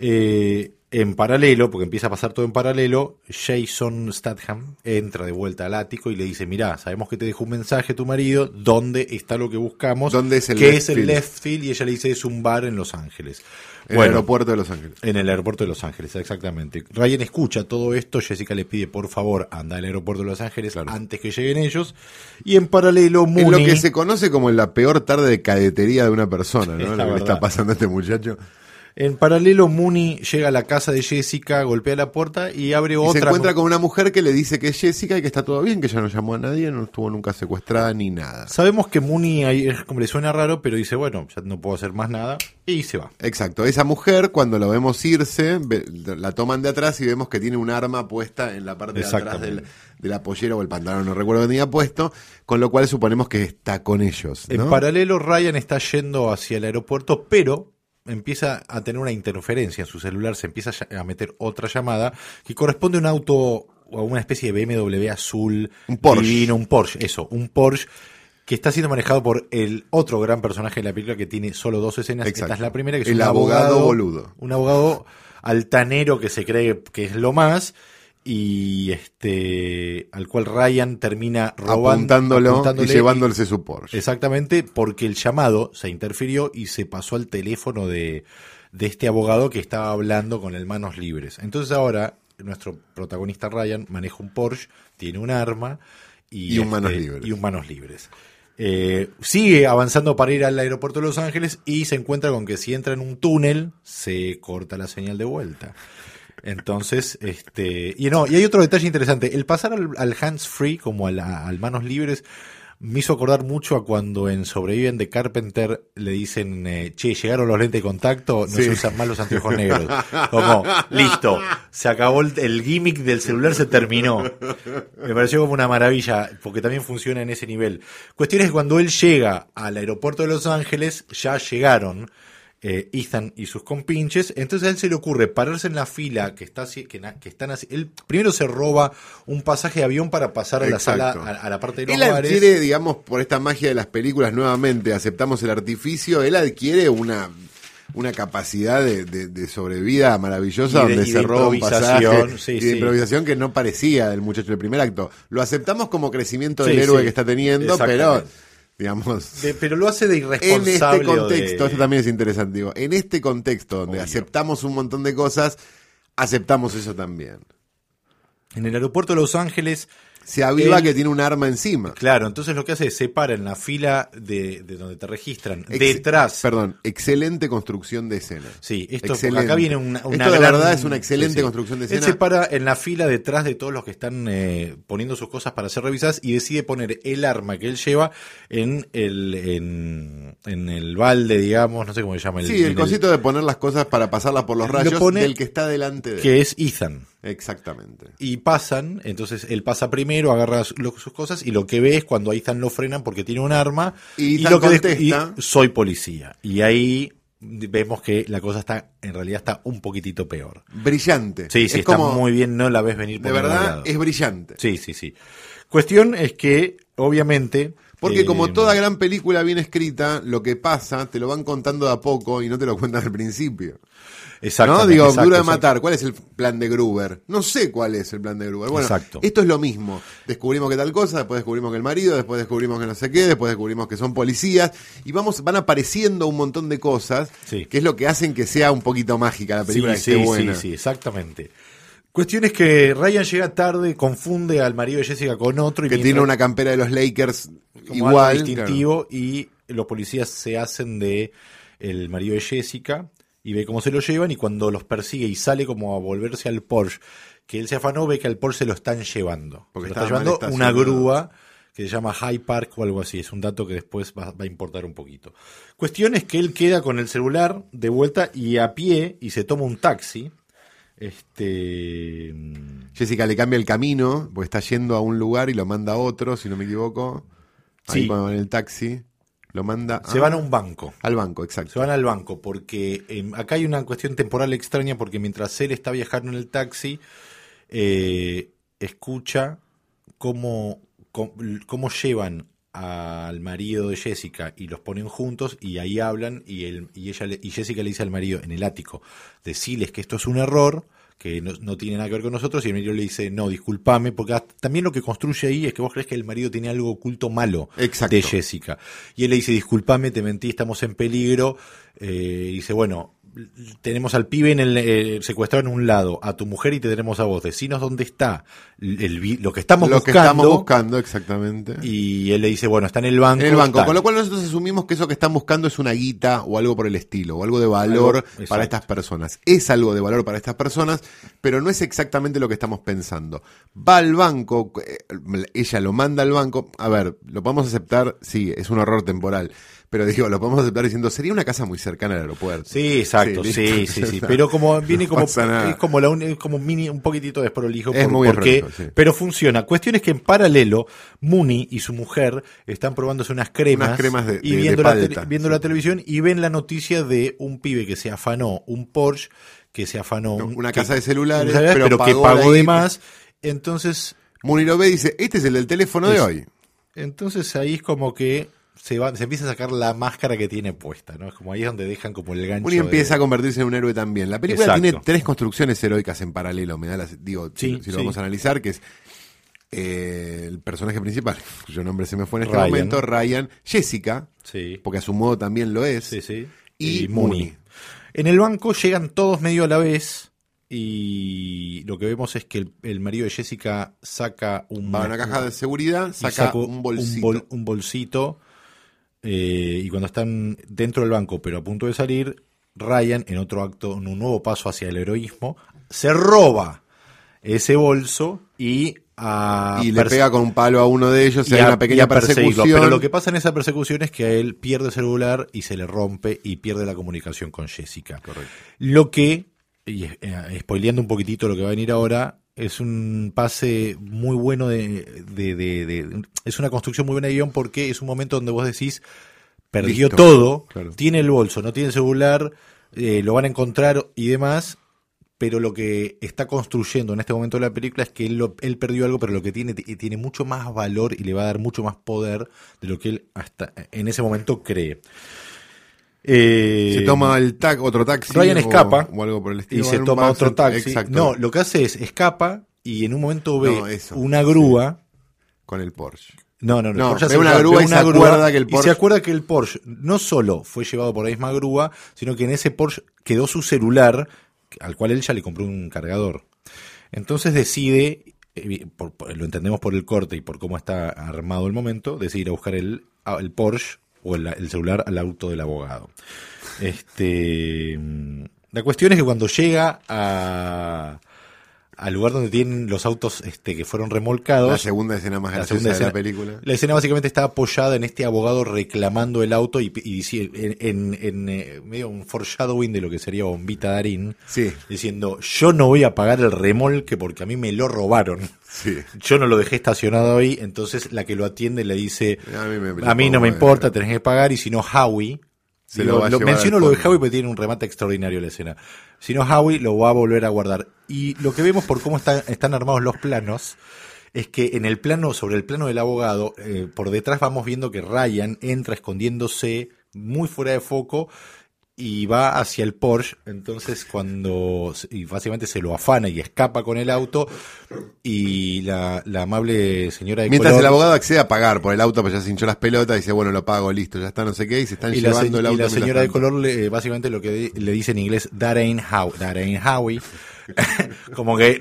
Eh, En paralelo, porque empieza a pasar todo en paralelo, Jason Statham entra de vuelta al ático y le dice, mirá, sabemos que te dejó un mensaje tu marido, ¿dónde está lo que buscamos? ¿Dónde es el ¿Qué left es el field? left field? Y ella le dice, es un bar en Los Ángeles. En Bueno, el aeropuerto de Los Ángeles. en el aeropuerto de Los Ángeles, exactamente. Ryan escucha todo esto, Jessica le pide por favor anda al aeropuerto de Los Ángeles Claro. antes que lleguen ellos. Y en paralelo, Es lo Mooney... que se conoce como la peor tarde de cadetería de una persona, ¿no? Lo que le está pasando a este muchacho. En paralelo, Mooney llega a la casa de Jessica, golpea la puerta y abre Y otra. se encuentra con una mujer que le dice que es Jessica y que está todo bien, que ella no llamó a nadie, no estuvo nunca secuestrada ni nada. Sabemos que Mooney ahí es como le suena raro, pero dice, bueno, ya no puedo hacer más nada. Y se va. Exacto, esa mujer cuando la vemos irse, la toman de atrás y vemos que tiene un arma puesta en la parte de atrás del, de la pollera o el pantalón, no recuerdo que tenía puesto, con lo cual suponemos que está con ellos. ¿no? En paralelo, Ryan está yendo hacia el aeropuerto, pero empieza a tener una interferencia en su celular, se empieza a meter otra llamada que corresponde a un auto o a una especie de BMW azul, Un Porsche. divino, un Porsche, eso, un Porsche que está siendo manejado por el otro gran personaje de la película que tiene solo dos escenas. Exacto. Esta es la primera, que es El un abogado boludo. Un abogado altanero que se cree que es lo más y este al cual Ryan termina robando apuntándolo apuntándole y llevándose su Porsche. Exactamente, porque el llamado se interfirió y se pasó al teléfono de, de este abogado que estaba hablando con el manos libres. Entonces ahora nuestro protagonista Ryan maneja un Porsche, tiene un arma y, este, Y un manos libres. y un manos libres. Eh, sigue avanzando para ir al aeropuerto de Los Ángeles y se encuentra con que si entra en un túnel se corta la señal de vuelta. Entonces, este, y no, y hay otro detalle interesante. El pasar al, al hands free, como al, manos libres, me hizo acordar mucho a cuando en Sobreviven de Carpenter le dicen, eh, che, llegaron los lentes de contacto, no Sí. se usan más los anteojos negros. Como, listo, se acabó el, el gimmick del celular, se terminó. Me pareció como una maravilla, porque también funciona en ese nivel. Cuestión es que cuando él llega al aeropuerto de Los Ángeles, ya llegaron eh, Ethan y sus compinches, entonces a él se le ocurre pararse en la fila que está así- que, que están así. Él primero se roba un pasaje de avión para pasar a la Exacto. sala, a, a la parte de los Él bares. adquiere, digamos, por esta magia de las películas nuevamente, aceptamos el artificio, él adquiere una una capacidad de, de- de sobrevida maravillosa Y de- donde y se roba un pasaje sí, y de sí. improvisación que no parecía del muchacho del primer acto. Lo aceptamos como crecimiento del Sí, héroe sí. que está teniendo, pero. Digamos De- pero lo hace de en irresponsable. este o de- contexto, esto también es interesante, digo, en este contexto donde Obvio. aceptamos un montón de cosas, aceptamos eso también. En el aeropuerto de Los Ángeles, Se aviva Él- que tiene un arma encima. claro, entonces lo que hace es se para en la fila de, de donde te registran, Ex- detrás. Perdón, excelente construcción de escena. Sí, esto Excelente. acá viene una, una Esto de verdad es una excelente Sí, sí. construcción de Él escena. se para en la fila detrás de todos los que están eh, poniendo sus cosas para ser revisadas y decide poner el arma que él lleva en el en, en el balde, digamos, no sé cómo se llama. Sí, el cosito de poner las cosas para pasarlas por los Lo rayos pone- del que está delante de él. que es Ethan. Exactamente. Y pasan, entonces él pasa primero, agarra lo- sus cosas y lo que ve es cuando a Ethan lo frenan porque tiene un arma Y lo que contesta. y soy policía. Y ahí vemos que la cosa está, en realidad está un poquitito peor. Brillante. Sí, sí, es está como, muy bien, no la ves venir por De verdad, lado. es brillante. Sí, sí, sí. Cuestión es que, obviamente. Porque eh, como toda gran película bien escrita, lo que pasa te lo van contando de a poco y no te lo cuentan al principio. ¿No? exactamente, Digo, exacto, duro de exacto. matar. ¿Cuál es el plan de Gruber? No sé cuál es el plan de Gruber. Bueno, Exacto. esto es lo mismo. Descubrimos que tal cosa, después descubrimos que el marido, después descubrimos que no sé qué, después descubrimos que son policías y vamos van apareciendo un montón de cosas Sí. que es lo que hacen que sea un poquito mágica la película Sí, que esté sí, buena. sí, sí, exactamente. Cuestión es que Ryan llega tarde, confunde al marido de Jessica con otro y Que mientras- tiene una campera de los Lakers como igual. algo distintivo y los policías se hacen de el marido de Jessica y ve cómo se lo llevan y cuando los persigue y sale como a volverse al Porsche que él se afanó ve que al Porsche se lo están llevando Porque se lo está llevando una grúa que se llama High Park o algo así es un dato que después va, va a importar un poquito cuestión es que él queda con el celular de vuelta y a pie y se toma un taxi este Jessica le cambia el camino, porque está yendo a un lugar y lo manda a otro, si no me equivoco. Ahí Sí. en el taxi, lo manda se van a un banco al banco, exacto. Se van al banco porque eh, acá hay una cuestión temporal extraña porque mientras él está viajando en el taxi, eh, escucha cómo, cómo, cómo llevan al marido de Jessica y los ponen juntos y ahí hablan y, él, y, ella le- y Jessica le dice al marido en el ático, deciles que esto es un error, que no, no tiene nada que ver con nosotros y el marido le dice, no, discúlpame, porque también lo que construye ahí es que vos crees que el marido tiene algo oculto malo Exacto. de Jessica. Y él le dice, discúlpame, te mentí, estamos en peligro. Eh, y dice, bueno, tenemos al pibe en el, eh, secuestrado en un lado, a tu mujer y te tenemos a vos. Decinos dónde está el lo que estamos Lo que buscando. estamos buscando, exactamente. Y él le dice, bueno, está en el banco. en el banco, tal. con lo cual nosotros asumimos que eso que están buscando es una guita o algo por el estilo, o algo de valor Algo- para estas personas. Es algo de valor para estas personas, pero no es exactamente lo que estamos pensando. Va al banco, eh, ella lo manda al banco, a ver, lo podemos aceptar, sí, es un horror temporal, pero digo, lo podemos aceptar diciendo, sería una casa muy cercana al aeropuerto. Sí, exacto, Sí, sí, sí, sí, Pero como viene como, es como la un- es como mini, un poquitito desprolijo Es por, muy porque- sí. pero funciona. Cuestión es que en paralelo, Mooney y su mujer están probándose unas cremas, Unas cremas de- y de- viendo, de la, tele- palta, viendo sí. la televisión y ven la noticia de un pibe que se afanó un Porsche, que se afanó No, una que- casa de celulares, pero, pero que pagó pagó de más. Entonces, Muni lo ve y dice, este es el del teléfono de hoy. entonces ahí es como que se va, se empieza a sacar la máscara que tiene puesta, ¿no? Es como ahí es donde dejan como el gancho. De- empieza a convertirse en un héroe también. La película Exacto. tiene tres construcciones heroicas en paralelo, me da las, digo, si- Sí, si, lo vamos a analizar, que es eh, el personaje principal, cuyo nombre se me fue en este Ryan. momento, Ryan, Jessica, Sí. porque a su modo también lo es, Sí, sí. y, Mooney. Mooney. En el banco llegan todos medio a la vez y lo que vemos es que el, el marido de Jessica saca un, Va a una caja de seguridad, y saca un bolsito. bol- un bolsito, eh, y cuando están dentro del banco pero a punto de salir, Ryan, en otro acto, en un nuevo paso hacia el heroísmo, se roba ese bolso y a y le pega con un palo a uno de ellos, y hay a- una pequeña persecución. Pero lo que pasa en esa persecución es que a él pierde el celular y se le rompe y pierde la comunicación con Jessica. Correcto. Lo que, y eh, spoileando un poquitito lo que va a venir ahora, es un pase muy bueno de, de- de- de- Es una construcción muy buena de guion porque es un momento donde vos decís, perdió Listo. todo, Claro. tiene el bolso, no tiene el celular, eh, lo van a encontrar y demás. Pero lo que está construyendo en este momento de la película es que él, lo- él perdió algo, pero lo que tiene tiene mucho más valor y le va a dar mucho más poder de lo que él hasta en ese momento cree. Eh, se toma el tac, otro taxi Ryan o- escapa o, algo por el y estilo. se va- toma otro taxi. Exacto, No, lo que hace es escapa y en un momento ve No, eso. una grúa. con el Porsche. No, no, no. Porsche ve una un- grúa ve y se acuerda que el y Porsche- se acuerda que el Porsche no solo fue llevado por la misma grúa, sino que en ese Porsche quedó su celular, al cual él ya le compró un cargador. Entonces decide, eh, por- por- lo entendemos por el corte y por cómo está armado el momento, decide ir a buscar el, el Porsche o el, el celular al auto del abogado. Este, mm, la cuestión es que cuando llega a, al lugar donde tienen los autos este, que fueron remolcados, La segunda escena más la segunda de la escena- película. La escena básicamente está apoyada en este abogado reclamando el auto y, y en, en- en, eh, medio un foreshadowing de lo que sería Bombita Darín, Sí, diciendo yo no voy a pagar el remolque porque a mí me lo robaron. Sí. Yo no lo dejé estacionado ahí, entonces la que lo atiende le dice A mí, me, a mí no me importa, tenés que pagar y si no Howie Se lo lo- menciono lo de. Howie porque tiene un remate extraordinario la escena. Si no Howie lo va a volver a guardar. Y lo que vemos por cómo están, están armados los planos es que en el plano, sobre el plano del abogado, eh, por detrás vamos viendo que Ryan entra escondiéndose muy fuera de foco y va hacia el Porsche. Entonces, cuando y básicamente se lo afana y escapa con el auto, y la, la amable señora de Mientras color, el abogado accede a pagar por el auto, pues ya se hinchó las pelotas y dice, bueno, lo pago, listo, ya está, no sé qué, y se están y la, llevando el y auto. la mientras señora de color le- básicamente lo que le dice en inglés that ain't how that ain't Howie como que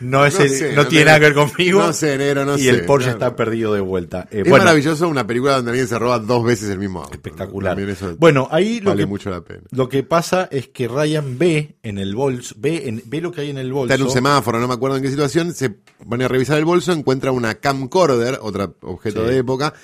no es No el- sé, no no tiene nada que ver conmigo No sé, negro, no y sé, el Porsche claro. está perdido de vuelta Eh, Es bueno, maravilloso una película donde alguien se roba dos veces el mismo auto. espectacular eso bueno ahí lo vale que mucho la pena. lo que pasa es que Ryan ve en el bolso ve en- ve lo que hay en el bolso Está en un semáforo, no me acuerdo en qué situación, se pone a revisar el bolso, encuentra una camcorder, otro objeto Sí. de época,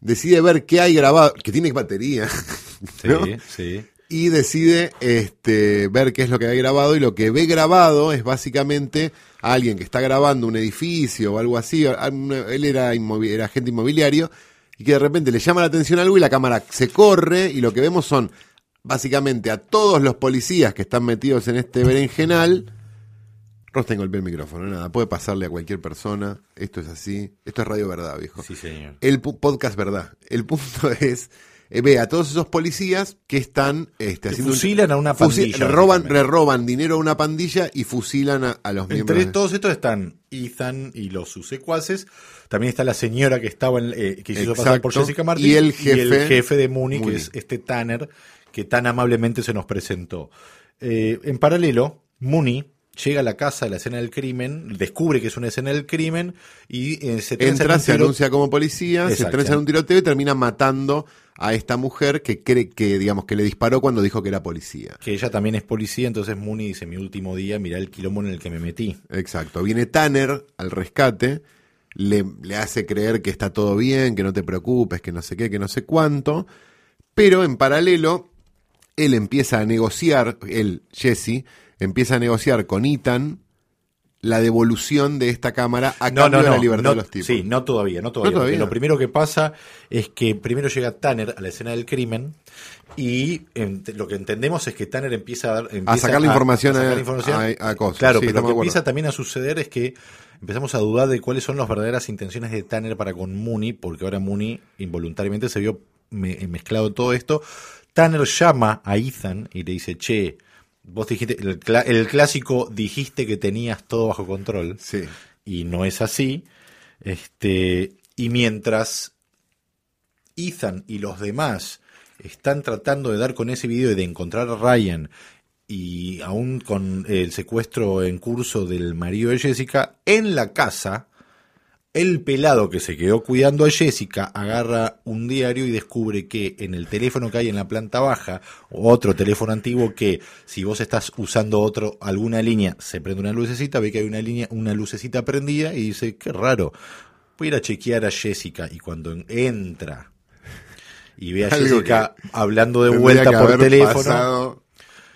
decide ver qué hay grabado, que tiene batería, sí, sí. Y decide este, ver qué es lo que hay grabado y lo que ve grabado es básicamente a alguien que está grabando un edificio o algo así, él era, era agente inmobiliario y que de repente le llama la atención algo y la cámara se corre y lo que vemos son básicamente a todos los policías que están metidos en este berenjenal Rosten golpea el micrófono, nada, puede pasarle a cualquier persona. Esto es así. Esto es Radio Verdad, viejo. Sí, señor. El podcast Verdad. El punto es, eh, ve a todos esos policías que están este, Que haciendo un- fusilan a una pandilla, le roban, le roban dinero a una pandilla y fusilan a, a los miembros. Entre todos estos están Ethan y los sus secuaces. También está la señora que estaba en, eh, que se hizo pasar por Exacto. Jessica Martin. Y el jefe- jefe de Mooney, Mooney. que es este Tanner, que tan amablemente se nos presentó. Eh, en paralelo, Mooney llega a la casa de la escena del crimen, descubre que es una escena del crimen y eh, se Entra, se anuncia como policía, se Exacto. trenza en un tiroteo y termina matando a esta mujer que cree que, digamos, que le disparó cuando dijo que era policía. que ella también es policía, entonces Mooney dice, mi último día, mirá el quilombo en el que me metí. Exacto. Viene Tanner al rescate, le, le hace creer que está todo bien, que no te preocupes, que no sé qué, que no sé cuánto, pero en paralelo, él empieza a negociar, él, Jesse, empieza a negociar con Ethan la devolución de esta cámara a cambio de la libertad no, de los tipos. Sí, no todavía, no todavía. No Lo primero que pasa es que primero llega Tanner a la escena del crimen y lo que entendemos es que Tanner empieza a dar empieza sacar la información a- la información. a- a cosas. Claro, Sí, pero lo que empieza también a suceder es que empezamos a dudar de cuáles son las verdaderas intenciones de Tanner para con Mooney, porque ahora Mooney involuntariamente se vio me- mezclado en todo esto. Tanner llama a Ethan y le dice, che, vos dijiste, el, clásico dijiste que tenías todo bajo control Sí. y no es así. Este, y mientras Ethan y los demás están tratando de dar con ese video y de encontrar a Ryan y aún con el secuestro en curso del marido de Jessica, en la casa, el pelado que se quedó cuidando a Jessica agarra un diario y descubre que en el teléfono que hay en la planta baja, otro teléfono antiguo que si vos estás usando otro alguna línea, se prende una lucecita, ve que hay una línea, una lucecita prendida y dice, qué raro. Voy a ir a chequear a Jessica y cuando entra y ve a Algo Jessica hablando de vuelta por teléfono, pasado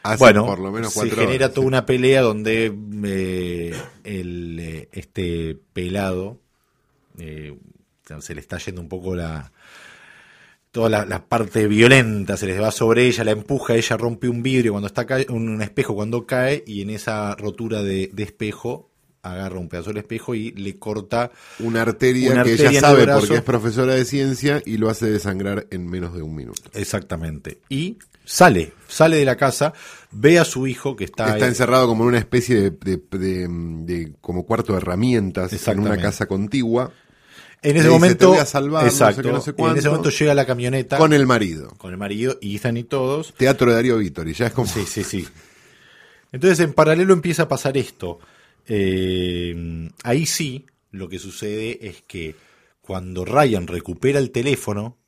hace bueno, por lo menos se genera horas. toda una pelea donde eh, el, eh, este pelado eh, se le está yendo un poco la toda la, la parte violenta se les va sobre ella, la empuja, ella rompe un vidrio cuando está ca- un, un espejo cuando cae y en esa rotura de, de espejo agarra un pedazo del espejo y le corta Una arteria Una que arteria ella el sabe porque es profesora de ciencia y lo hace desangrar en menos de un minuto. exactamente. Y sale, sale de la casa, ve a su hijo que está, Está ahí- encerrado como en una especie de, de- de- de- como cuarto de herramientas en una casa contigua En ese momento, "Te voy a salvar, no sé exacto, qué, no sé en cuánto". ese momento llega la camioneta con el marido. con el marido, Ethan y todos. Teatro de Darío Vittori, ya es como Sí, sí, sí. Entonces, en paralelo empieza a pasar esto. Eh, ahí sí, lo que sucede es que cuando Ryan recupera el teléfono,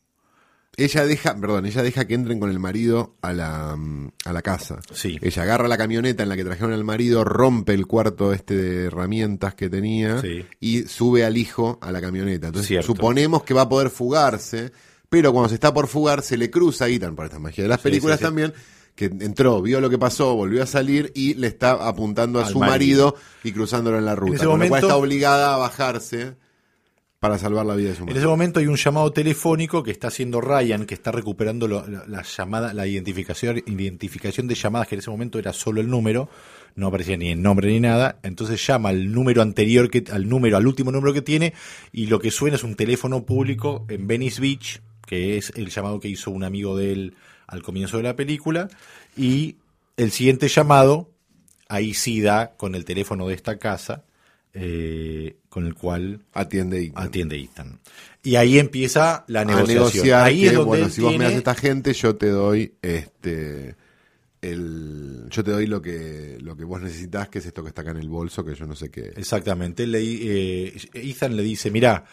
ella deja, perdón, ella deja que entren con el marido a la, mm, a la casa. Sí. Ella agarra la camioneta en la que trajeron al marido, rompe el cuarto este de herramientas que tenía Sí. y sube al hijo a la camioneta. Entonces Cierto. suponemos que va a poder fugarse, pero cuando se está por fugar se le cruza a Ethan, por esta magia de las películas sí, también, que entró, vio lo que pasó, volvió a salir y le está apuntando a Al su marido. marido. y cruzándolo en la ruta. ese con lo cual está obligada a bajarse para salvar la vida de su en marido. ese momento hay un llamado telefónico que está haciendo Ryan, que está recuperando lo- la, la llamada, la identificación, identificación de llamadas, que en ese momento era solo el número, no aparecía ni el nombre ni nada. Entonces llama al número anterior, que, al número, al último número que tiene, y lo que suena es un teléfono público en Venice Beach, que es el llamado que hizo un amigo de él al comienzo de la película, y el siguiente llamado, ahí sí da con el teléfono de esta casa, eh, con el cual Atiende Ethan. atiende Ethan. Y ahí empieza la negociación. negociar ahí que, es donde bueno, si vos me das esta gente, yo te doy este el yo te doy lo que lo que vos necesitas, que es esto que está acá en el bolso, que yo no sé qué. Exactamente. Le eh, Ethan le dice, mira,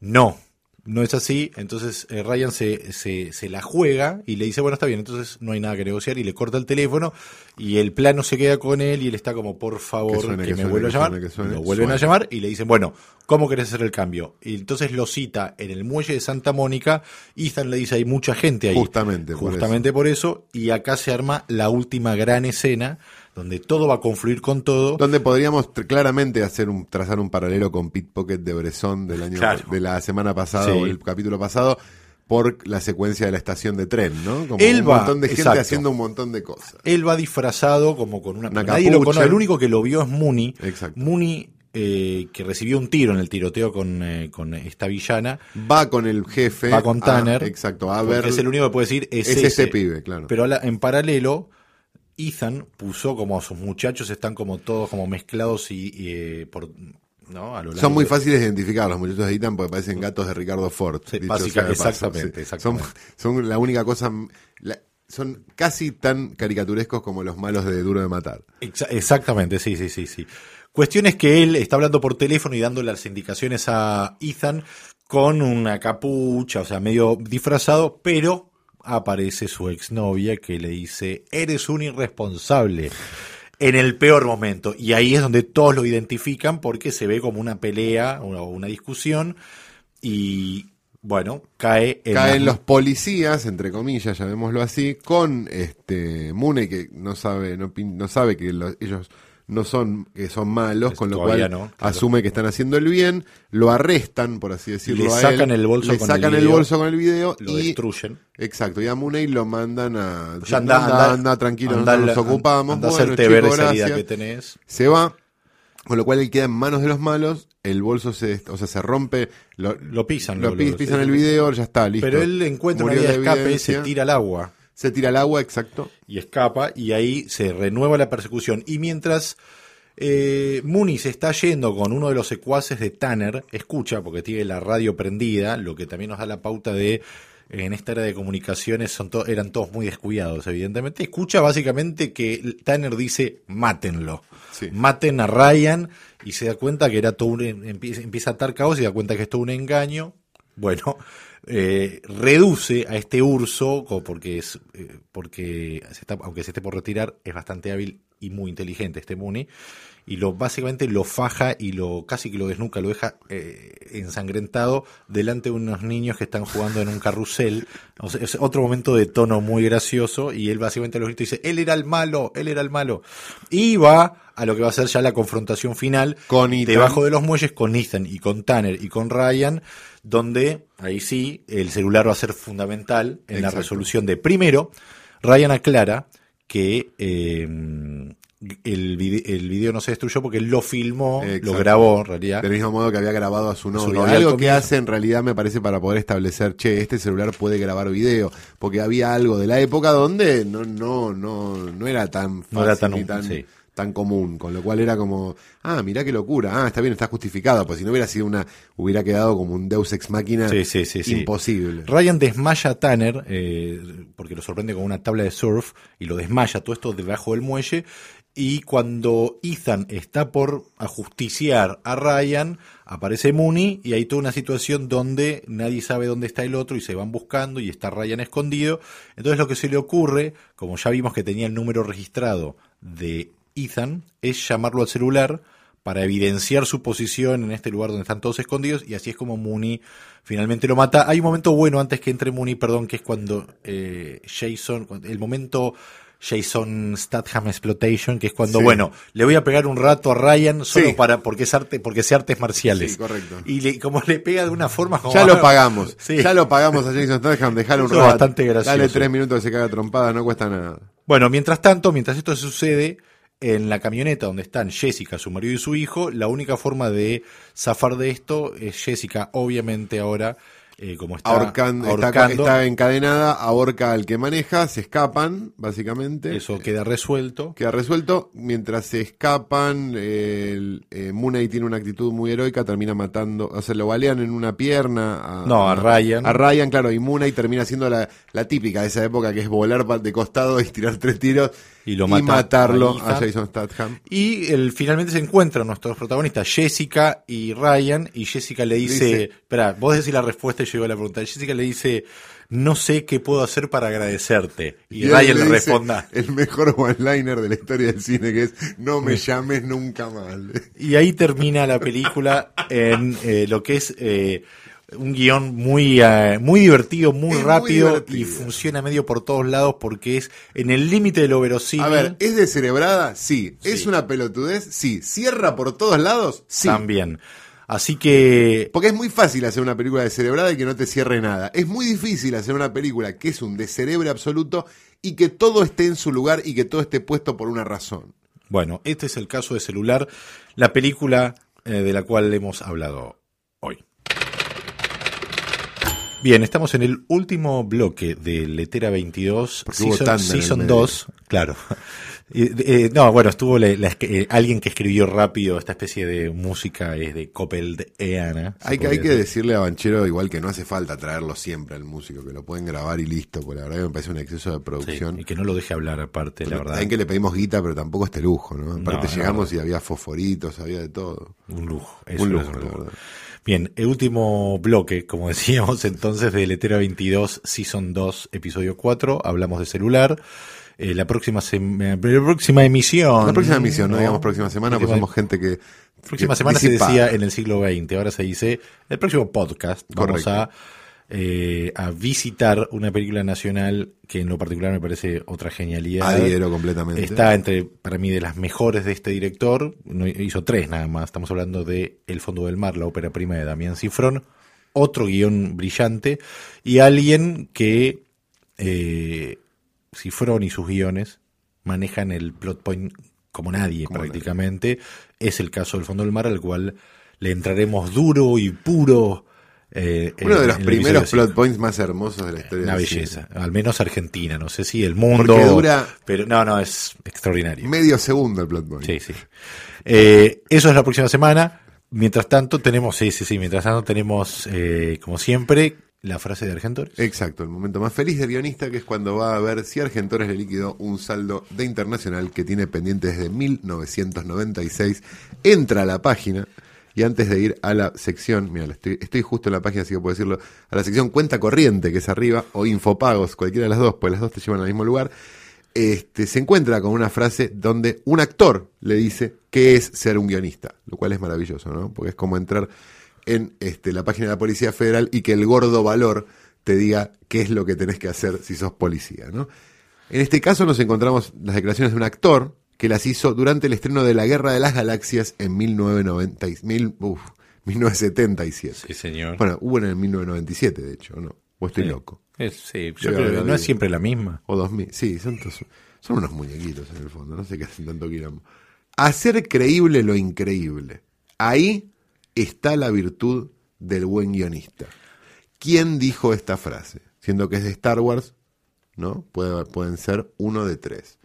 no, no es así. Entonces eh, Ryan se, se, se la juega y le dice, bueno, está bien, entonces no hay nada que negociar y le corta el teléfono y el plano se queda con él y él está como, por favor, Que que, suene, que me suene, vuelva a llamar. suene, que suene. Lo vuelven a llamar y le dicen, bueno, ¿cómo querés hacer el cambio? Y entonces lo cita en el muelle de Santa Mónica. Ethan le dice, hay mucha gente ahí. Justamente por Justamente por eso. Y acá se arma la última gran escena donde todo va a confluir con todo. Donde podríamos claramente hacer un, trazar un paralelo con Pit Pocket de Bresson del año Claro. de la semana pasada Sí. o el capítulo pasado, por la secuencia de la estación de tren, ¿no? Como Él un va, montón de gente exacto. haciendo un montón de cosas. Él va disfrazado como con una, Una nadie lo conoce, el único que lo vio es Mooney. Exacto. Mooney eh, que recibió un tiro en el tiroteo con, eh, con esta villana. Va con el jefe. Va con a- Tanner. exacto, a ver. es el único que puede decir es, es ese. este pibe, claro. Pero la- en paralelo, Ethan puso como a sus muchachos están como todos como mezclados y, y, eh, por ¿no? Son muy de- fáciles de identificar los muchachos de Ethan porque parecen gatos de Ricardo Ford. Sí, básica- exactamente. Son, son la única cosa. la- son casi tan caricaturescos como los malos de Duro de Matar. Exa- exactamente, sí, sí, sí, sí. Cuestión es que él está hablando por teléfono y dando las indicaciones a Ethan con una capucha, o sea, medio disfrazado, pero aparece su exnovia que le dice, eres un irresponsable. En el peor momento. Y ahí es donde todos lo identifican porque se ve como una pelea o una discusión y bueno, cae en Caen los policías, entre comillas, llamémoslo así, con este Mune que no sabe, no, no sabe que lo- ellos no son, que son malos, Pues con lo cual no, claro. asume que están haciendo el bien, lo arrestan, por así decirlo. Le a sacan él, el bolso le con sacan el el, video, bolso con el video lo y destruyen. Exacto, y a Mooney lo mandan a. Ya anda, anda, anda- anda, tranquilo, anda- nosotros nos ocupamos. anda bueno, chico, ver esa gracias. que tenés. Se va, con lo cual él queda en manos de los malos. El bolso se, o sea, se rompe. Lo, Lo pisan, Lo, lo- pi- lo- pisan el video, ya está, listo. Pero él encuentra una Murió vía de escape, se tira al agua Se tira al agua, exacto. y escapa, y ahí se renueva la persecución. Y mientras eh, Mooney se está yendo con uno de los secuaces de Tanner, escucha, porque tiene la radio prendida, lo que también nos da la pauta de. En esta era de comunicaciones son to- eran todos muy descuidados, evidentemente. Escucha básicamente que Tanner dice: mátenlo. Sí. Maten a Ryan y se da cuenta que era todo un. Empieza, a atar caos y se da cuenta que es todo un engaño. Bueno, eh, reduce a este urso, porque es eh, porque se está, aunque se esté por retirar, es bastante hábil y muy inteligente este Mooney, y lo básicamente lo faja y lo casi que lo desnuca, lo deja eh, ensangrentado delante de unos niños que están jugando en un carrusel. O sea, es otro momento de tono muy gracioso, y él básicamente los grita y dice, él era el malo, él era el malo. Y va a lo que va a ser ya la confrontación final Con Ethan. debajo de los muelles con Ethan y con Tanner y con Ryan, donde ahí sí el celular va a ser fundamental en la resolución de primero. Ryan aclara que eh, el, vide- el video no se destruyó porque él lo filmó, Exacto. lo grabó en realidad. Del mismo modo que había grabado a su al Algo que hace en realidad me parece para poder establecer, che, este celular puede grabar video. Porque había algo de la época donde no, no, no, no era tan fácil No era tan ni tan, sí. Tan común. Con lo cual era como, ah, mirá qué locura. Ah, está bien, está justificado. Pues si no hubiera sido una, hubiera quedado como un Deus ex máquina Sí, sí, sí, imposible. Ryan desmaya a Tanner eh, porque lo sorprende con una tabla de surf y lo desmaya todo esto debajo del muelle. Y cuando Ethan está por ajusticiar a Ryan, aparece Mooney y hay toda una situación donde nadie sabe dónde está el otro y se van buscando y está Ryan escondido. Entonces lo que se le ocurre, como ya vimos que tenía el número registrado de Ethan, es llamarlo al celular para evidenciar su posición en este lugar donde están todos escondidos y así es como Mooney finalmente lo mata. Hay un momento bueno antes que entre Mooney, perdón, que es cuando eh, Jason, el momento Jason Statham Exploitation, que es cuando, Sí. bueno, le voy a pegar un rato a Ryan solo Sí. para porque es arte, porque es artes marciales. Sí, correcto. Y le- como le pega de una forma como Ya lo pagamos. Sí. Ya lo pagamos a Jason Statham. Dejale un rato. bastante gracioso. Dale tres minutos que se caga trompada, no cuesta nada. Bueno, mientras tanto, mientras esto sucede, en la camioneta donde están Jessica, su marido y su hijo, la única forma de zafar de esto es Jessica, obviamente ahora, eh, como está Ahorcan- está- encadenada, ahorca al que maneja, se escapan, básicamente. eso queda resuelto. Queda resuelto. Mientras se escapan, el, eh, Mooney tiene una actitud muy heroica, termina matando, o sea, lo balean en una pierna. No, a Ryan. A Ryan, claro, y Mooney termina siendo la, la típica de esa época, que es volar de costado y tirar tres tiros Y lo mata matarlo a a. Jason Statham. Y el, finalmente se encuentran nuestros protagonistas, Jessica y Ryan, y Jessica le dice, Dice- espera, vos decís la respuesta y digo la pregunta. Jessica le dice, no sé qué puedo hacer para agradecerte. Y, él Ryan le, dice responda, El mejor one-liner de la historia del cine, que es no me llames nunca más. Y ahí termina la película en eh, lo que es eh, un guion muy, eh, muy divertido, muy Es muy rápido divertido. y funciona medio por todos lados porque es en el límite de lo verosímil. A ver, ¿es descerebrada? Sí. ¿Es una pelotudez? Sí. ¿Cierra por todos lados? Sí. También. Así que Porque es muy fácil hacer una película descerebrada y que no te cierre nada. Es muy difícil hacer una película que es un descerebre absoluto y que todo esté en su lugar y que todo esté puesto por una razón. Bueno, este es el caso de Celular, la película eh, de la cual hemos hablado hoy. Bien, estamos en el último bloque de Letera 22, Porque hubo Season, season medio. 2, claro. Eh, eh, no, bueno, estuvo la- la- eh, alguien que escribió rápido esta especie de música es de Coppeldeana. se Hay que, hay que decir. decirle a Banchero igual que no hace falta traerlo siempre al músico, que lo pueden grabar y listo, porque la verdad que me parece un exceso de Sí, producción. y que no lo deje hablar aparte, la verdad. Saben que le pedimos guita, pero tampoco este lujo, ¿no? Aparte No, llegamos no. y había fosforitos, había de todo. Un lujo. eso Un es lujo, la verdad. Bien, el último bloque, como decíamos entonces, de Letera 22, Season 2, Episodio 4, hablamos de celular. Eh, la próxima eh, la próxima emisión. La próxima emisión, no, digamos próxima semana, Próxima- somos gente que. Próxima semana se decía en el siglo XX, ahora se dice el próximo podcast. Vamos Correcto. a, eh, a visitar una película nacional que en lo particular me parece otra genialidad. Adhiero completamente. Está entre, para mí, de las mejores de este director. No, hizo tres nada más. Estamos hablando de El Fondo del Mar, la ópera prima de Damián Cifrón. Otro guion brillante. Y alguien que eh, Cifrón y sus guiones manejan el plot point como nadie Como prácticamente. Es el caso del Fondo del Mar, al cual le entraremos duro y puro. Eh, Uno de los primeros plot points más hermosos de la historia una cine. belleza, al menos Argentina, no sé si el mundo, Porque dura- pero no, no, es extraordinario. Medio segundo el plot point. Sí, sí. Eh, eso es la próxima semana. Mientras tanto tenemos, sí, sí, sí, mientras tanto tenemos, eh, como siempre, la frase de Argentores. Exacto, el momento más feliz del guionista, que es cuando va a ver si Argentores le liquidó un saldo de internacional que tiene pendiente desde 1996. Entra a la página y antes de ir a la sección, mira, estoy, justo en la página, así que puedo decirlo, a la sección cuenta corriente, que es arriba, o infopagos, cualquiera de las dos, pues las dos te llevan al mismo lugar. Este, se encuentra con una frase donde un actor le dice qué es ser un guionista, lo cual es maravilloso, ¿no? Porque es como entrar en este, la página de la Policía Federal y que el gordo valor te diga qué es lo que tenés que hacer si sos policía, ¿no? En este caso nos encontramos las declaraciones de un actor que las hizo durante el estreno de La Guerra de las Galaxias en 1990, y- mil- uf, 1977. Sí, señor. Bueno, hubo en el 1997, de hecho, ¿no? O estoy Sí. loco. Es- sí, yo creo que no es siempre la misma. O 2000. Sí, son, tos- son unos muñequitos en el fondo. No sé qué hacen tanto quilombo. Hacer creíble lo increíble. Ahí está la virtud del buen guionista. ¿Quién dijo esta frase? Siendo que es de Star Wars, ¿no? Puede- pueden ser uno de tres.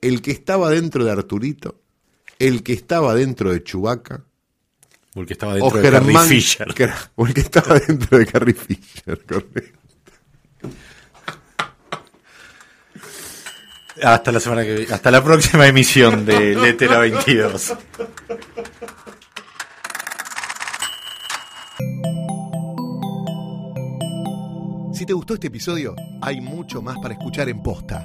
El que estaba dentro de Arturito, el que estaba dentro de Chewbacca, O el que estaba o dentro de Carrie Fisher. que era- o el que estaba dentro de Carrie Fisher, correcto. Hasta la semana que hasta la próxima emisión de Letera 22. Si te gustó este episodio, hay mucho más para escuchar en Posta.